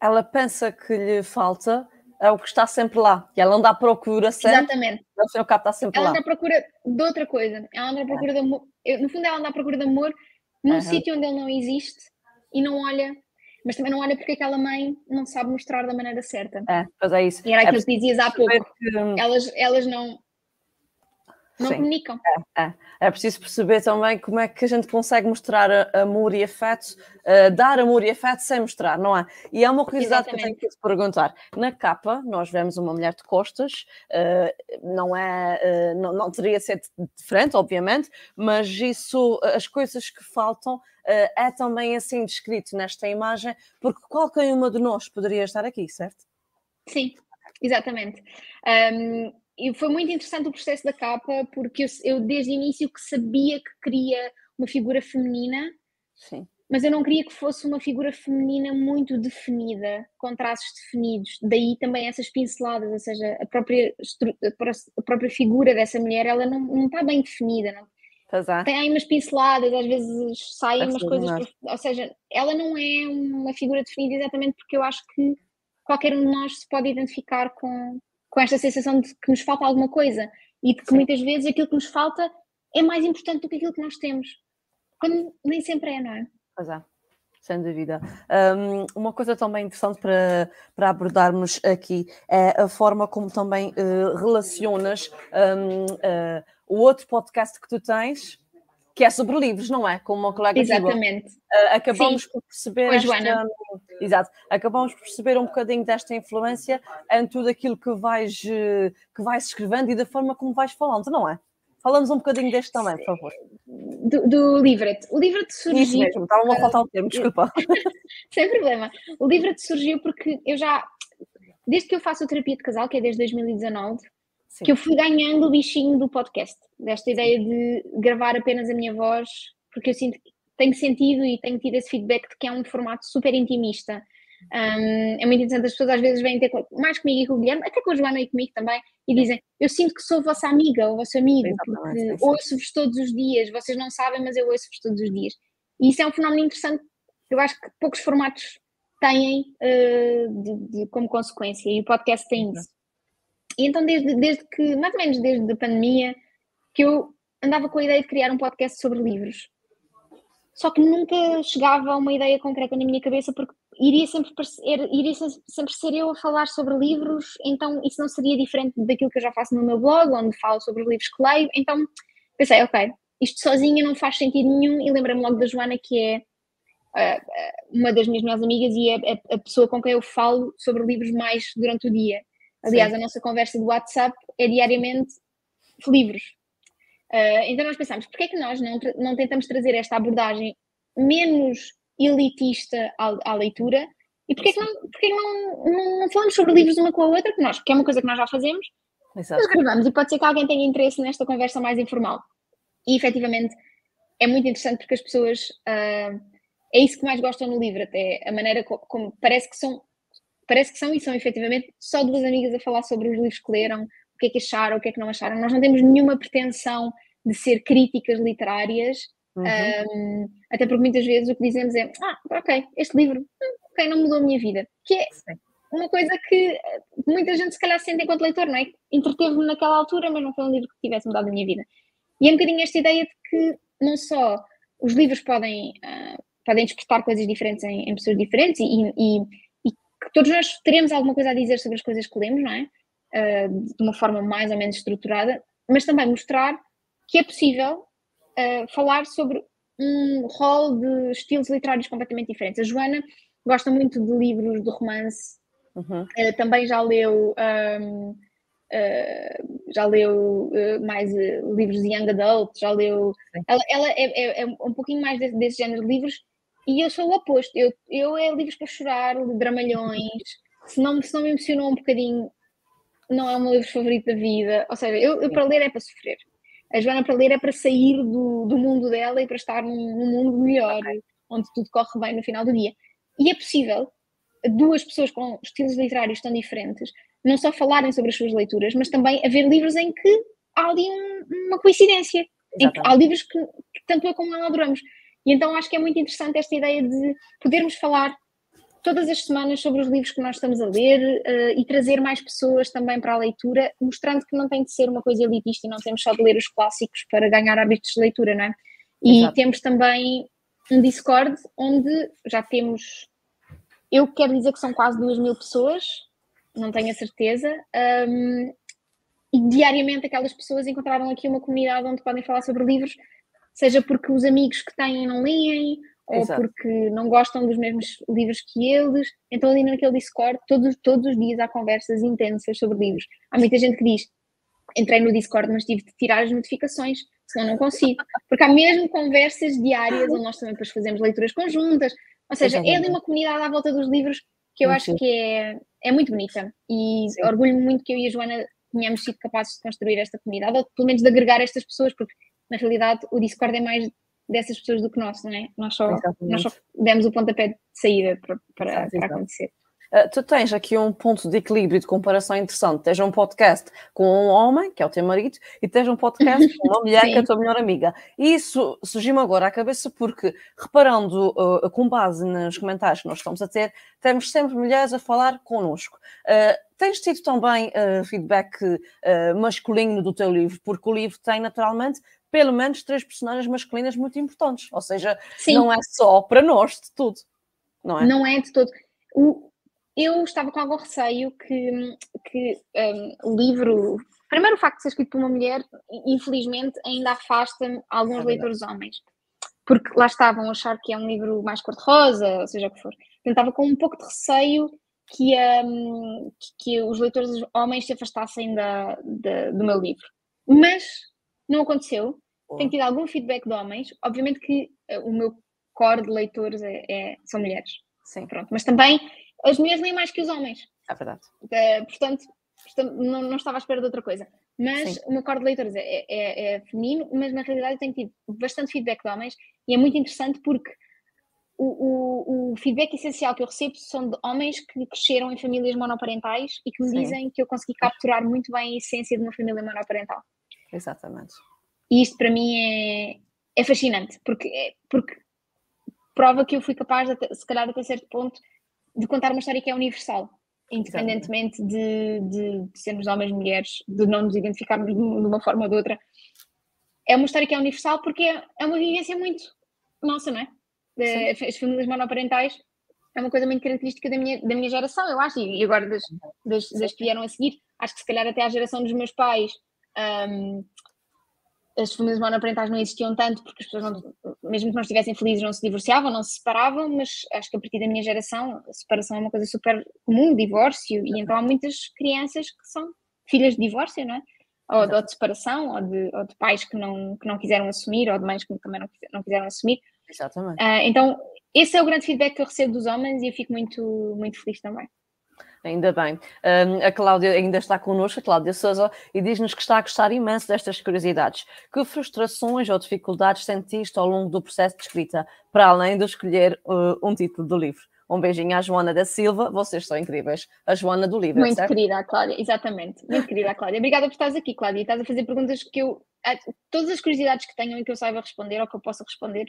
ela pensa que lhe falta é o que está sempre lá. E ela anda à procura sempre. Exatamente. E ao cabo está sempre ela lá. Ela anda à procura de outra coisa. Ela anda à procura é. de amor. No fundo, ela anda à procura de amor num uhum. sítio onde ele não existe e não olha. Mas também não olha porque aquela mãe não sabe mostrar da maneira certa. É, mas é isso. E era é aquilo que dizias há pouco. Que... Elas, elas não, não Sim. comunicam. É, é. é, preciso perceber também como é que a gente consegue mostrar amor e afeto, uh, dar amor e afeto sem mostrar, não é? E é uma curiosidade Exatamente. que eu tenho que te perguntar. Na capa, nós vemos uma mulher de costas, uh, não é, uh, não, não teria de ser diferente, obviamente, mas isso, as coisas que faltam, é também assim descrito nesta imagem, porque qualquer uma de nós poderia estar aqui, certo? Sim, exatamente. Um, e foi muito interessante o processo da capa, porque eu, eu, desde o início que sabia que queria uma figura feminina, Sim. mas eu não queria que fosse uma figura feminina muito definida, com traços definidos. Daí também essas pinceladas, ou seja, a própria, a própria figura dessa mulher, ela não, não está bem definida. Não. É. Tem aí umas pinceladas, às vezes saem umas coisas, ou seja, ela não é uma figura definida exatamente porque eu acho que qualquer um de nós se pode identificar com, com esta sensação de que nos falta alguma coisa e de que Sim. muitas vezes aquilo que nos falta é mais importante do que aquilo que nós temos. Quando nem sempre é, não é? Pois é, sem dúvida. Um, uma coisa também interessante para, para abordarmos aqui é a forma como também uh, relacionas um, uh, eh, o outro podcast que tu tens, que é sobre livros, não é? Como uma colega Exatamente. Uh, acabamos Sim. por perceber esta, exato, acabamos por perceber um bocadinho desta influência em tudo aquilo que vais, eh, que vais escrevendo e da forma como vais falando, não é? Falamos um bocadinho deste também, por favor. Do, do Livret. O Livret surgiu. Isso mesmo, estava a faltar o termo, desculpa. Sem problema. O Livret surgiu porque eu já, desde que eu faço a terapia de casal, que é desde 2019, Sim. que eu fui ganhando o bichinho do podcast, desta ideia de gravar apenas a minha voz, porque eu sinto que tenho sentido e tenho tido esse feedback de que é um formato super intimista. Um, é muito interessante, as pessoas às vezes vêm ter mais comigo e com o Guilherme, até com a Joana e comigo também, e dizem: Eu sinto que sou vossa amiga ou vosso amigo, porque ouço-vos todos os dias, vocês não sabem, mas eu ouço-vos todos os dias. E isso é um fenómeno interessante, eu acho que poucos formatos têm uh, de, de, como consequência, e o podcast tem isso. E então, desde, desde que, mais ou menos desde a pandemia, que eu andava com a ideia de criar um podcast sobre livros. Só que nunca chegava a uma ideia concreta na minha cabeça, porque iria sempre, iria sempre ser eu a falar sobre livros, então isso não seria diferente daquilo que eu já faço no meu blog, onde falo sobre os livros que leio. Então pensei, ok, isto sozinha não faz sentido nenhum, e lembrei-me logo da Joana, que é uh, uma das minhas melhores amigas e é a pessoa com quem eu falo sobre livros mais durante o dia. Aliás, Sim. a nossa conversa do WhatsApp é diariamente livros. Uh, então nós pensamos, porquê é que nós não, não tentamos trazer esta abordagem menos elitista à, à leitura e porquê é que, não, porquê não, não, não, falamos sobre livros uma com a outra, que, nós, que é uma coisa que nós já fazemos, Exato. nós gravamos e pode ser que alguém tenha interesse nesta conversa mais informal. E efetivamente é muito interessante porque as pessoas, uh, é isso que mais gostam no livro até, a maneira como, como parece que são parece que são e são efetivamente só duas amigas a falar sobre os livros que leram, o que é que acharam, o que é que não acharam. Nós não temos nenhuma pretensão de ser críticas literárias, uhum. um, até porque muitas vezes o que dizemos é: Ah, ok, este livro, hum, ok, não mudou a minha vida. Que é uma coisa que muita gente se calhar sente enquanto leitor, não é? Entreteve-me naquela altura, mas não foi um livro que tivesse mudado a minha vida. E é um bocadinho esta ideia de que não só os livros podem, uh, podem despertar coisas diferentes em, em pessoas diferentes e, e que todos nós teremos alguma coisa a dizer sobre as coisas que lemos, não é? Uh, de uma forma mais ou menos estruturada, mas também mostrar que é possível uh, falar sobre um rol de estilos literários completamente diferentes. A Joana gosta muito de livros de romance, uhum. uh, também já leu. Um, já leu mais livros de young adult, já leu. Ela, ela é, é, é, um pouquinho mais desse, desse género de livros, e eu sou o oposto, eu, eu é livros para chorar, dramalhões, se não, se não me emocionou um bocadinho, não é o meu livro favorito da vida. Ou seja, eu, eu para ler é para sofrer. A Joana para ler é para sair do, do mundo dela e para estar num, num mundo melhor, onde tudo corre bem no final do dia. E é possível duas pessoas com estilos literários tão diferentes não só falarem sobre as suas leituras, mas também haver livros em que há ali um, uma coincidência. Em que há livros que, que tanto eu como ela adoramos. E então acho que é muito interessante esta ideia de podermos falar todas as semanas sobre os livros que nós estamos a ler uh, e trazer mais pessoas também para a leitura, mostrando que não tem de ser uma coisa elitista e não temos só de ler os clássicos para ganhar hábitos de leitura, não é? E Exato. temos também um Discord onde já temos, eu quero dizer que são quase duas mil pessoas, não tenho a certeza, um, e diariamente aquelas pessoas encontraram aqui uma comunidade onde podem falar sobre livros, seja porque os amigos que têm não leem, ou porque não gostam dos mesmos livros que eles, então ali naquele Discord, todos, todos os dias há conversas intensas sobre livros. Há muita gente que diz, entrei no Discord, mas tive de tirar as notificações, senão não consigo. Porque há mesmo conversas diárias, onde nós também depois fazemos leituras conjuntas, ou seja, é ali uma comunidade à volta dos livros que eu acho que é, é muito bonita. E orgulho-me muito que eu e a Joana tenhamos sido capazes de construir esta comunidade, ou pelo menos de agregar estas pessoas, porque na realidade o Discord é mais dessas pessoas do que nós, não é? Nós só, nós só demos o pontapé de saída para, para, para acontecer. Uh, tu tens aqui um ponto de equilíbrio e de comparação interessante. Tens um podcast com um homem, que é o teu marido, e tens um podcast com uma mulher, que é a tua melhor amiga. E isso surgiu-me agora à cabeça porque, reparando uh, com base nos comentários que nós estamos a ter, temos sempre mulheres a falar connosco. Uh, tens tido também feedback masculino do teu livro, porque o livro tem naturalmente pelo menos três personagens masculinas muito importantes. Ou seja, Sim. não é só para nós de tudo. Não é? Não é de todo. O, eu estava com algum receio que, que um, o livro. Primeiro, o facto de ser escrito por uma mulher, infelizmente, ainda afasta alguns é leitores homens. Porque lá estavam a achar que é um livro mais cor-de-rosa, ou seja o que for. Então, estava com um pouco de receio que, um, que os leitores homens se afastassem da, da, do meu livro. Mas não aconteceu. Oh. Tenho tido algum feedback de homens. Obviamente que uh, o meu core de leitores é, é, são mulheres. Sim. Pronto. Mas também as mulheres leem mais que os homens. É verdade. Uh, portanto, não, não, estava à espera de outra coisa. Mas Sim. o meu core de leitores é, é, é, feminino, mas na realidade eu tenho tido bastante feedback de homens e é muito interessante porque o, o, o, feedback essencial que eu recebo são de homens que cresceram em famílias monoparentais e que me Sim. dizem que eu consegui capturar muito bem a essência de uma família monoparental. Exatamente. E isto para mim é, é fascinante, porque, é, porque prova que eu fui capaz, de, se calhar até certo ponto, de contar uma história que é universal, independentemente de, de, de, sermos homens, mulheres, de não nos identificarmos de uma forma ou de outra. É uma história que é universal porque é, é uma vivência muito nossa, não é? De, as famílias monoparentais é uma coisa muito característica da minha, da minha geração, eu acho, e agora das, das, das que vieram a seguir. Acho que se calhar até a geração dos meus pais um, as famílias monoparentais não existiam tanto porque as pessoas, não, mesmo que não estivessem felizes, não se divorciavam, não se separavam, mas acho que a partir da minha geração a separação é uma coisa super comum, o divórcio, e então há muitas crianças que são filhas de divórcio, não é? Ou, ou de separação, ou de, ou de, pais que não, que não quiseram assumir, ou de mães que também não, não quiseram assumir. Exatamente. Uh, então, esse é o grande feedback que eu recebo dos homens e eu fico muito, muito feliz também. Ainda bem. Um, a Cláudia ainda está connosco, a Cláudia Souza, e diz-nos que está a gostar imenso destas curiosidades. Que frustrações ou dificuldades sentiste ao longo do processo de escrita, para além de escolher uh, um título do livro? Um beijinho à Joana da Silva, vocês são incríveis. A Joana do livro. Muito certo? querida, Cláudia, exatamente. Muito querida, Cláudia. Obrigada por estares aqui, Cláudia. Estás a fazer perguntas que eu. Todas as curiosidades que tenham e que eu saiba responder ou que eu possa responder,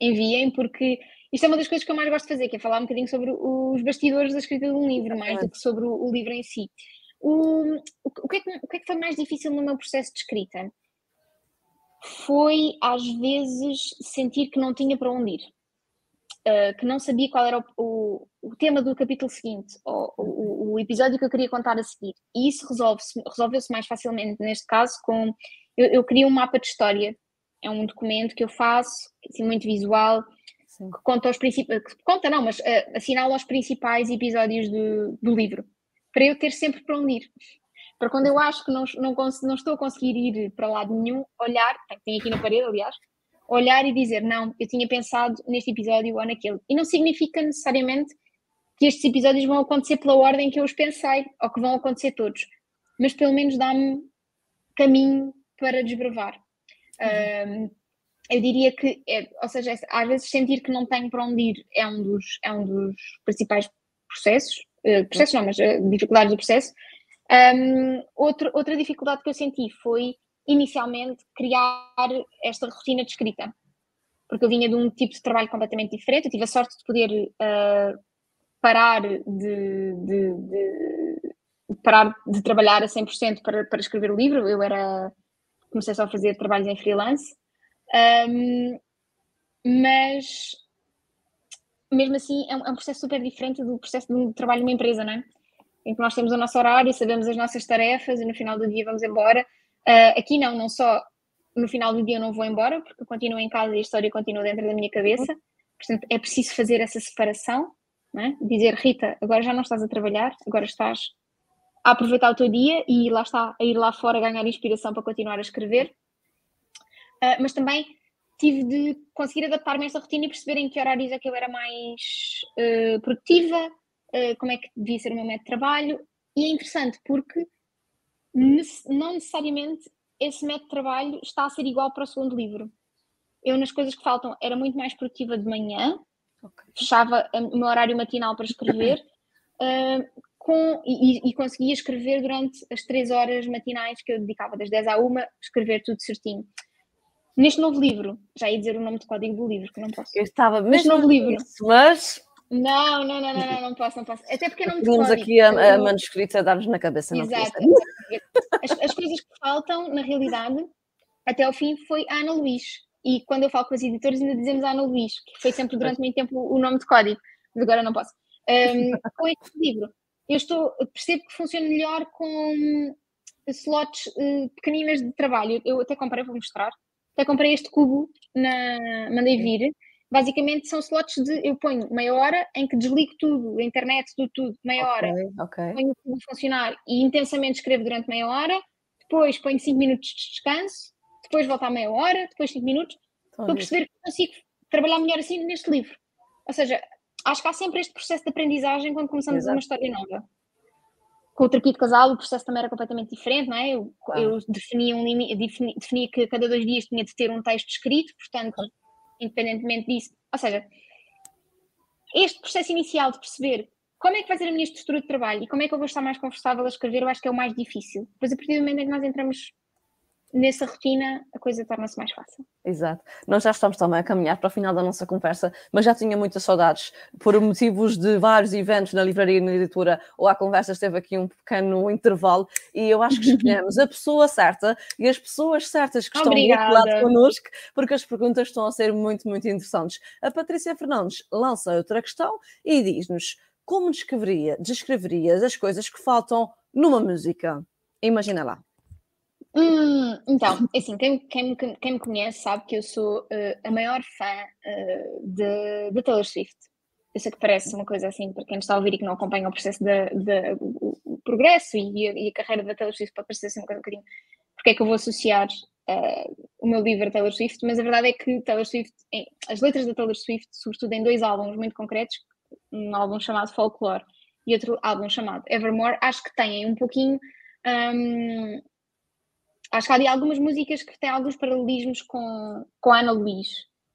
enviem, porque isto é uma das coisas que eu mais gosto de fazer, que é falar um bocadinho sobre os bastidores da escrita de um livro, mais do que sobre o, livro em si. O, o, que é que, o que é que foi mais difícil no meu processo de escrita? Foi, às vezes, sentir que não tinha para onde ir. Uh, que não sabia qual era o, o, o, tema do capítulo seguinte, ou o, o, episódio que eu queria contar a seguir. E isso resolve-se, resolveu-se mais facilmente, neste caso, com. Eu, eu queria um mapa de história. É um documento que eu faço, assim, muito visual, Sim. que conta os principais, conta não, mas uh, assinala os principais episódios do, do livro, para eu ter sempre para onde ir. Para quando eu acho que não, não, não estou a conseguir ir para lado nenhum, olhar, tem aqui na parede, aliás, olhar e dizer, não, eu tinha pensado neste episódio ou naquele. E não significa necessariamente que estes episódios vão acontecer pela ordem que eu os pensei, ou que vão acontecer todos, mas pelo menos dá-me caminho para desbravar. Uhum. Um, eu diria que, é, ou seja, às vezes sentir que não tenho para onde ir é um dos, é um dos principais processos, uh, processos não, mas uh, dificuldades do processo. Um, outro, outra dificuldade que eu senti foi inicialmente, criar esta rotina de escrita. Porque eu vinha de um tipo de trabalho completamente diferente, eu tive a sorte de poder uh, parar de, de, de, parar de trabalhar a 100% para, para escrever o livro. Eu era comecei só a fazer trabalhos em freelance. Um, mas mesmo assim é um, é um, processo super diferente do processo de um trabalho numa empresa, não é? Em que nós temos o nosso horário, sabemos as nossas tarefas e no final do dia vamos embora. Uh, aqui não, não só no final do dia eu não vou embora, porque eu continuo em casa e a história continua dentro da minha cabeça. Portanto, é preciso fazer essa separação, é? dizer, Rita, agora já não estás a trabalhar, agora estás a aproveitar o teu dia e lá está, a ir lá fora ganhar inspiração para continuar a escrever. Uh, mas também tive de conseguir adaptar-me a esta rotina e perceber em que horários é que eu era mais uh, produtiva, uh, como é que devia ser o meu método de trabalho. E é interessante porque não necessariamente esse método de trabalho está a ser igual para o segundo livro. Eu, nas coisas que faltam, era muito mais produtiva de manhã, okay. fechava o meu horário matinal para escrever uh, com, e, e, conseguia escrever durante as três horas matinais que eu dedicava, das 10 à 1, escrever tudo certinho. Neste novo livro, já ia dizer o nome de código do livro, que não posso. Eu estava mesmo Neste novo livro. Isso, mas não, não, não, não, não, não posso, não posso. Até porque não me Tínhamos aqui a, a manuscrita a dar-nos na cabeça, não Exato. As, as, coisas que faltam, na realidade, até ao fim, foi a Ana Luís. E quando eu falo com as editoras, ainda dizemos Ana Luís, que foi sempre durante muito tempo o nome de código, mas agora não posso. Um, com este livro, eu estou, percebo que funciona melhor com slots uh, pequeninas de trabalho. Eu até comprei, vou mostrar. Até comprei este cubo, na, mandei vir basicamente são slots de eu ponho meia hora em que desligo tudo, a internet, tudo, tudo, meia okay, hora, okay. ponho tudo a funcionar e intensamente escrevo durante meia hora, depois ponho 5 minutos de descanso, depois volto à meia hora, depois 5 minutos, para perceber que consigo trabalhar melhor assim neste livro. Ou seja, acho que há sempre este processo de aprendizagem quando começamos Exato. uma história nova. Com o terapia de casal, o processo também era completamente diferente, não é? Eu, ah. eu definia, um limite, definia, definia que cada dois dias tinha de ter um texto escrito, portanto, independentemente disso. Ou seja, este processo inicial de perceber como é que vai ser a minha estrutura de trabalho e como é que eu vou estar mais confortável a escrever, eu acho que é o mais difícil. Depois, a partir do momento em que nós entramos nessa rotina a coisa torna-se mais fácil. Exato. Nós já estamos também a caminhar para o final da nossa conversa, mas já tinha muitas saudades por motivos de vários eventos na livraria e na editora, ou a conversa esteve aqui um pequeno intervalo e eu acho que escolhemos a pessoa certa e as pessoas certas que estão Obrigada. do lado connosco, porque as perguntas estão a ser muito, muito interessantes. A Patrícia Fernandes lança outra questão e diz-nos como descreveria, descreverias as coisas que faltam numa música? Imagina lá. Hum, então, assim, quem, quem, quem, me conhece sabe que eu sou uh, a maior fã uh, de, de Taylor Swift. Eu sei que parece uma coisa assim, para quem está a ouvir e que não acompanha o processo de, o, o, progresso e a, e a, carreira da Taylor Swift, pode parecer assim um bocadinho. Porque é que eu vou associar uh, o meu livro a Taylor Swift? Mas a verdade é que Taylor Swift, as letras da Taylor Swift, sobretudo em dois álbuns muito concretos, um álbum chamado Folklore e outro álbum chamado Evermore, acho que têm um pouquinho. Um, acho que há ali algumas músicas que têm alguns paralelismos com, com a Ana Luís.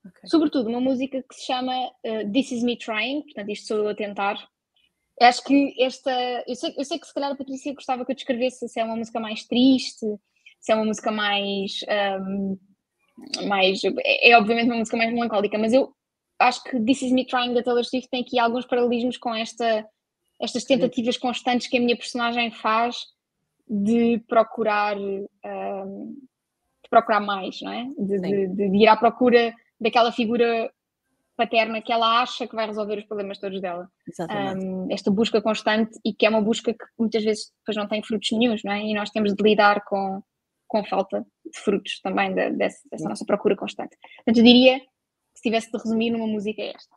Okay. Sobretudo uma música que se chama uh, This Is Me Trying, portanto, isto sou eu a tentar. Acho que esta. Eu sei, eu sei que se calhar a Patrícia gostava que eu descrevesse se é uma música mais triste, se é uma música mais. Um, mais é, é, obviamente uma música mais melancólica, mas eu acho que This Is Me Trying da Taylor Swift tem aqui alguns paralelismos com esta, estas tentativas constantes que a minha personagem faz de procurar um, de procurar mais, não é? De, de, de, ir à procura daquela figura paterna que ela acha que vai resolver os problemas todos dela. Um, esta busca constante e que é uma busca que muitas vezes depois não tem frutos nenhums, não é? E nós temos de lidar com, com a falta de frutos também de, dessa, dessa nossa procura constante. Portanto, eu diria que se tivesse de resumir numa música é esta.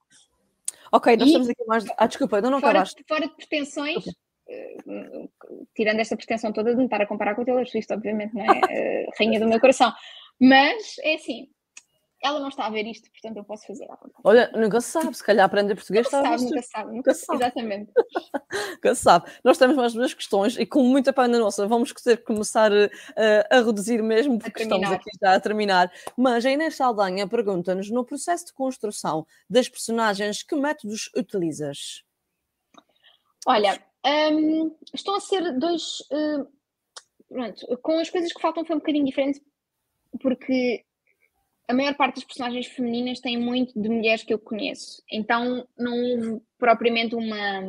Ok, nós e, estamos aqui mais. Ah, desculpa, não, não fora, acabaste. Fora de pretensões, tirando esta pretensão toda de me estar a comparar com a Taylor Swift, obviamente, não é? Uh, rainha do meu coração. Mas é assim, ela não está a ver isto, portanto eu posso fazer à vontade. Olha, nunca se sabe, se calhar aprender português nunca sabe, nunca sabe, nunca sabe. Exatamente. nunca se sabe. Nós temos mais duas questões e com muita pena nossa, vamos ter que começar uh, a reduzir mesmo, porque estamos aqui já a terminar. Mas a Inês Saldanha pergunta-nos, no processo de construção das personagens, que métodos utilizas? Olha, um, estão a ser dois uh, pronto, com as coisas que faltam foi um bocadinho diferente, porque a maior parte das personagens femininas tem muito de mulheres que eu conheço. Então não houve propriamente uma,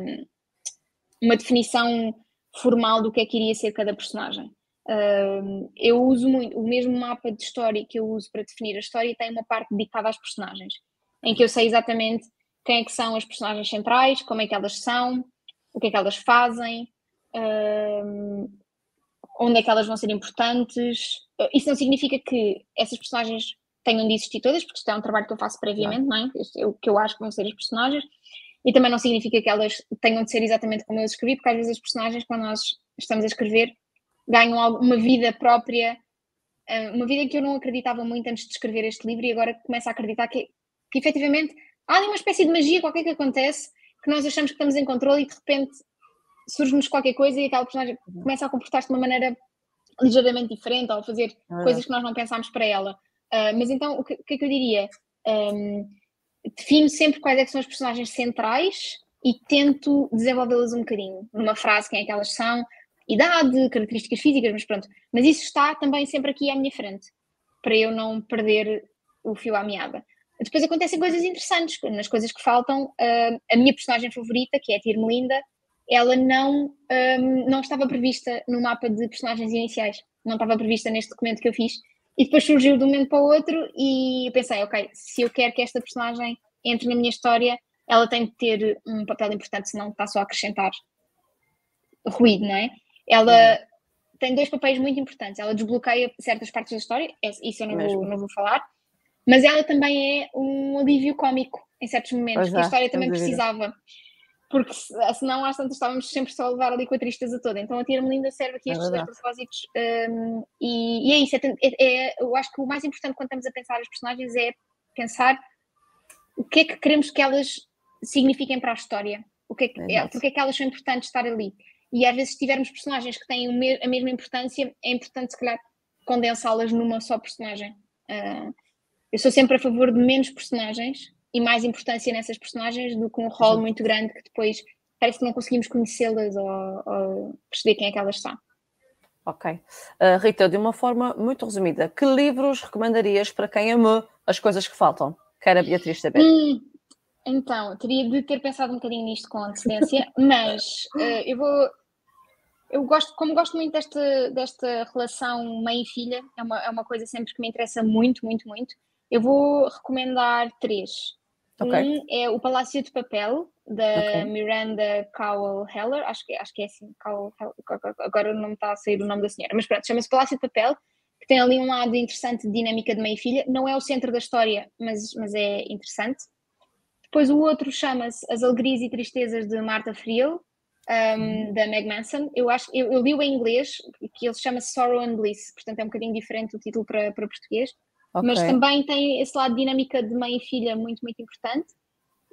uma definição formal do que é que iria ser cada personagem. Uh, eu uso muito o mesmo mapa de história que eu uso para definir a história tem uma parte dedicada às personagens, em que eu sei exatamente quem é que são as personagens centrais, como é que elas são, o que é que elas fazem, onde é que elas vão ser importantes. Isso não significa que essas personagens tenham de existir todas, porque isto é um trabalho que eu faço previamente, não, não é? É o que eu acho que vão ser as personagens, e também não significa que elas tenham de ser exatamente como eu escrevi, porque às vezes as personagens, quando nós estamos a escrever, ganham uma vida própria, eh, uma vida que eu não acreditava muito antes de escrever este livro e agora começo a acreditar que, que efetivamente há ali uma espécie de magia qualquer que acontece, que nós achamos que estamos em controle e de repente surge-nos qualquer coisa e aquela personagem começa a comportar-se de uma maneira ligeiramente diferente ou a fazer é. coisas que nós não pensámos para ela. Uh, mas então, o que, o que, é que eu diria? Um, defino sempre quais é são as personagens centrais e tento desenvolvê-las um bocadinho. Numa frase, quem é que elas são, idade, características físicas, mas pronto. Mas isso está também sempre aqui à minha frente, para eu não perder o fio à meada. Depois acontecem coisas interessantes, nas coisas que faltam. Uh, a minha personagem favorita, que é a Tirmelinda, ela não, um, não estava prevista no mapa de personagens iniciais, não estava prevista neste documento que eu fiz, e depois surgiu de um momento para o outro e eu pensei, ok, se eu quero que esta personagem entre na minha história, ela tem de ter um papel importante, senão está só a acrescentar ruído, não é? Ela é. tem dois papéis muito importantes. Ela desbloqueia certas partes da história, isso eu não, vou, não vou falar, mas ela também é um alívio cómico em certos momentos, que a é, história também precisava porque senão às tantas estávamos sempre só a levar ali com a tristeza toda. Então a Tia Melinda serve aqui é estes dois propósitos um, e, e, é isso. É, é, é, eu acho que o mais importante quando estamos a pensar as personagens é pensar o que é que queremos que elas signifiquem para a história, o que é que, é, porque é que elas são importantes estar ali. E às vezes, se tivermos personagens que têm a mesma importância, é importante, se calhar, condensá-las numa só personagem. Uh, eu sou sempre a favor de menos personagens e mais importância nessas personagens do que um rol muito grande que depois parece que não conseguimos conhecê-las ou, ou, perceber quem é que elas são. Ok. Uh, Rita, de uma forma muito resumida, que livros recomendarias para quem ama as coisas que faltam? Quer a Beatriz saber. Hum, então, teria de ter pensado um bocadinho nisto com antecedência, mas uh, eu vou. Eu gosto, como gosto muito desta, desta relação mãe e filha, é uma, é uma coisa sempre que me interessa muito, muito, muito. Eu vou recomendar três. Okay. Um é o Palácio de Papel, da okay. Miranda Cowell Heller, acho que, acho que é assim, Cowell Heller, agora não me está a sair o nome da senhora, mas pronto, chama-se Palácio de Papel, que tem ali um lado interessante de dinâmica de mãe e filha, não é o centro da história, mas, mas é interessante. Depois o outro chama-se As Alegrias e Tristezas de Martha Friel, um, uhum. da Meg Manson. Eu acho eu, eu li-o em inglês, que ele chama Sorrow and Bliss, portanto é um bocadinho diferente o título para, para português. Okay. Mas também tem esse lado de dinâmica de mãe e filha muito, muito importante.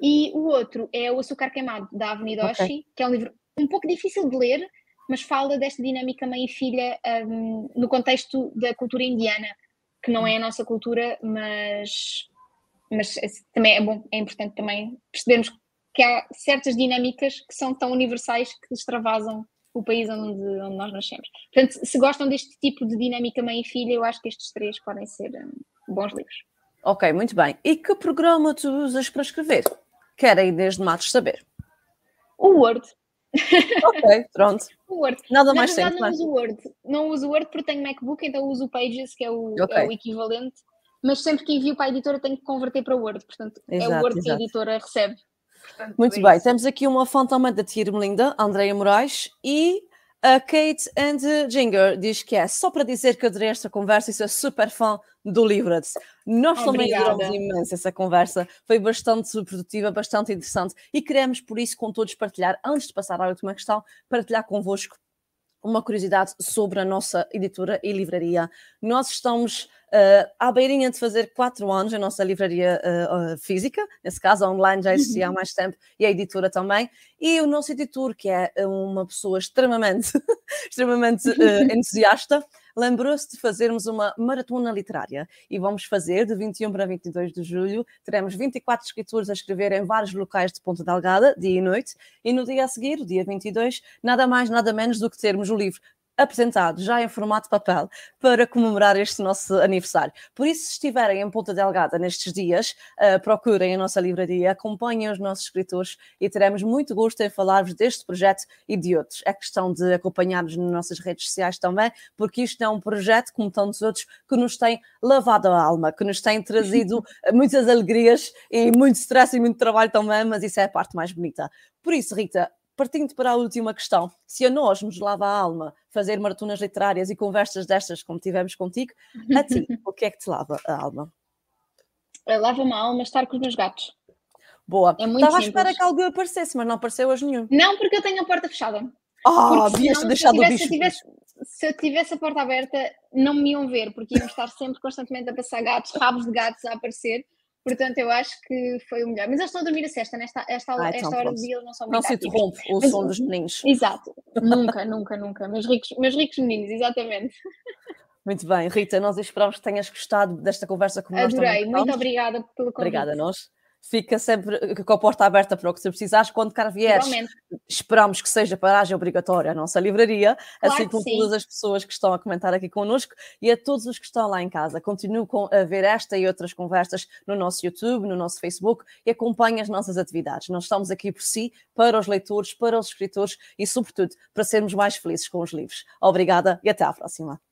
E o outro é O Açúcar Queimado, da Avenida Oshi, okay. que é um livro um pouco difícil de ler, mas fala desta dinâmica mãe e filha um, no contexto da cultura indiana, que não é a nossa cultura, mas, mas também é bom, é importante também percebermos que há certas dinâmicas que são tão universais que extravasam o país onde, onde nós nascemos. Portanto, se gostam deste tipo de dinâmica mãe e filha, eu acho que estes três podem ser um, bons livros. Ok, muito bem. E que programa tu usas para escrever? Quer a Inês de Matos saber. O Word. Ok, pronto. O Word. Nada Na mais verdade, não uso o Word. Não uso o Word porque tenho MacBook, então uso o Pages, que é o, okay. é o equivalente. Mas sempre que envio para a editora tenho que converter para Word. Portanto, exato, é o Word exato. que a editora recebe. Portanto, Muito é bem, temos aqui uma fonte também da Tia Melinda, Andreia Moraes, e a Kate and Ginger. Diz que é só para dizer que adorei esta conversa e sou super fã do Livret. Nós também adoramos imenso essa conversa, foi bastante produtiva, bastante interessante e queremos, por isso, com todos partilhar, antes de passar à última questão, partilhar convosco uma curiosidade sobre a nossa editora e livraria. Nós estamos uh, à beirinha de fazer quatro anos a nossa livraria uh, uh, física, nesse caso online já existia há uhum. mais tempo, e a editora também, e o nosso editor, que é uma pessoa extremamente, extremamente entusiasta, lembrou-se de fazermos uma maratona literária e vamos fazer de 21 para 22 de julho. Teremos 24 escritores a escrever em vários locais de Ponta Delgada, dia e noite, e no dia a seguir, dia 22, nada mais, nada menos do que termos o livro apresentado já em formato papel para comemorar este nosso aniversário. Por isso, se estiverem em Ponta Delgada nestes dias, uh, procurem a nossa livraria, acompanhem os nossos escritores e teremos muito gosto em falar-vos deste projeto e de outros. É questão de acompanhar-nos nas nossas redes sociais também, porque isto é um projeto, como tantos outros, que nos tem lavado a alma, que nos tem trazido muitas alegrias e muito stress e muito trabalho também, mas isso é a parte mais bonita. Por isso, Rita, partindo para a última questão, se a nós nos lava a alma fazer maratonas literárias e conversas destas como tivemos contigo, a ti, o que é que te lava a alma? Lava-me a alma estar com os meus gatos. Boa. É muito Estava simples. à espera que algo aparecesse, mas não apareceu hoje nenhum. Não, porque eu tenho a porta fechada. Ah, devias ter deixado o bicho. Se, tivesse, se eu tivesse a porta aberta, não me iam ver, porque iam estar sempre constantemente a passar gatos, rabos de gatos a aparecer. Portanto, eu acho que foi o melhor. Mas eles estão a dormir a sesta, nesta esta, ah, então, esta hora do dia eles não são muito Não se interrompe o Mas, som dos meninos. Exato, nunca, nunca, nunca. Meus ricos, meus ricos meninos, exatamente. Muito bem, Rita, nós esperamos que tenhas gostado desta conversa com nós. Adorei, muito obrigada pelo convite. Obrigada a nós fica sempre com a porta aberta para o que você precisares. Quando cá vieres, esperamos que seja paragem obrigatória a nossa livraria, claro assim como todas as pessoas que estão a comentar aqui connosco e a todos os que estão lá em casa. Continuem a ver esta e outras conversas no nosso YouTube, no nosso Facebook e acompanhem as nossas atividades. Nós estamos aqui por si, para os leitores, para os escritores e, sobretudo, para sermos mais felizes com os livros. Obrigada e até à próxima.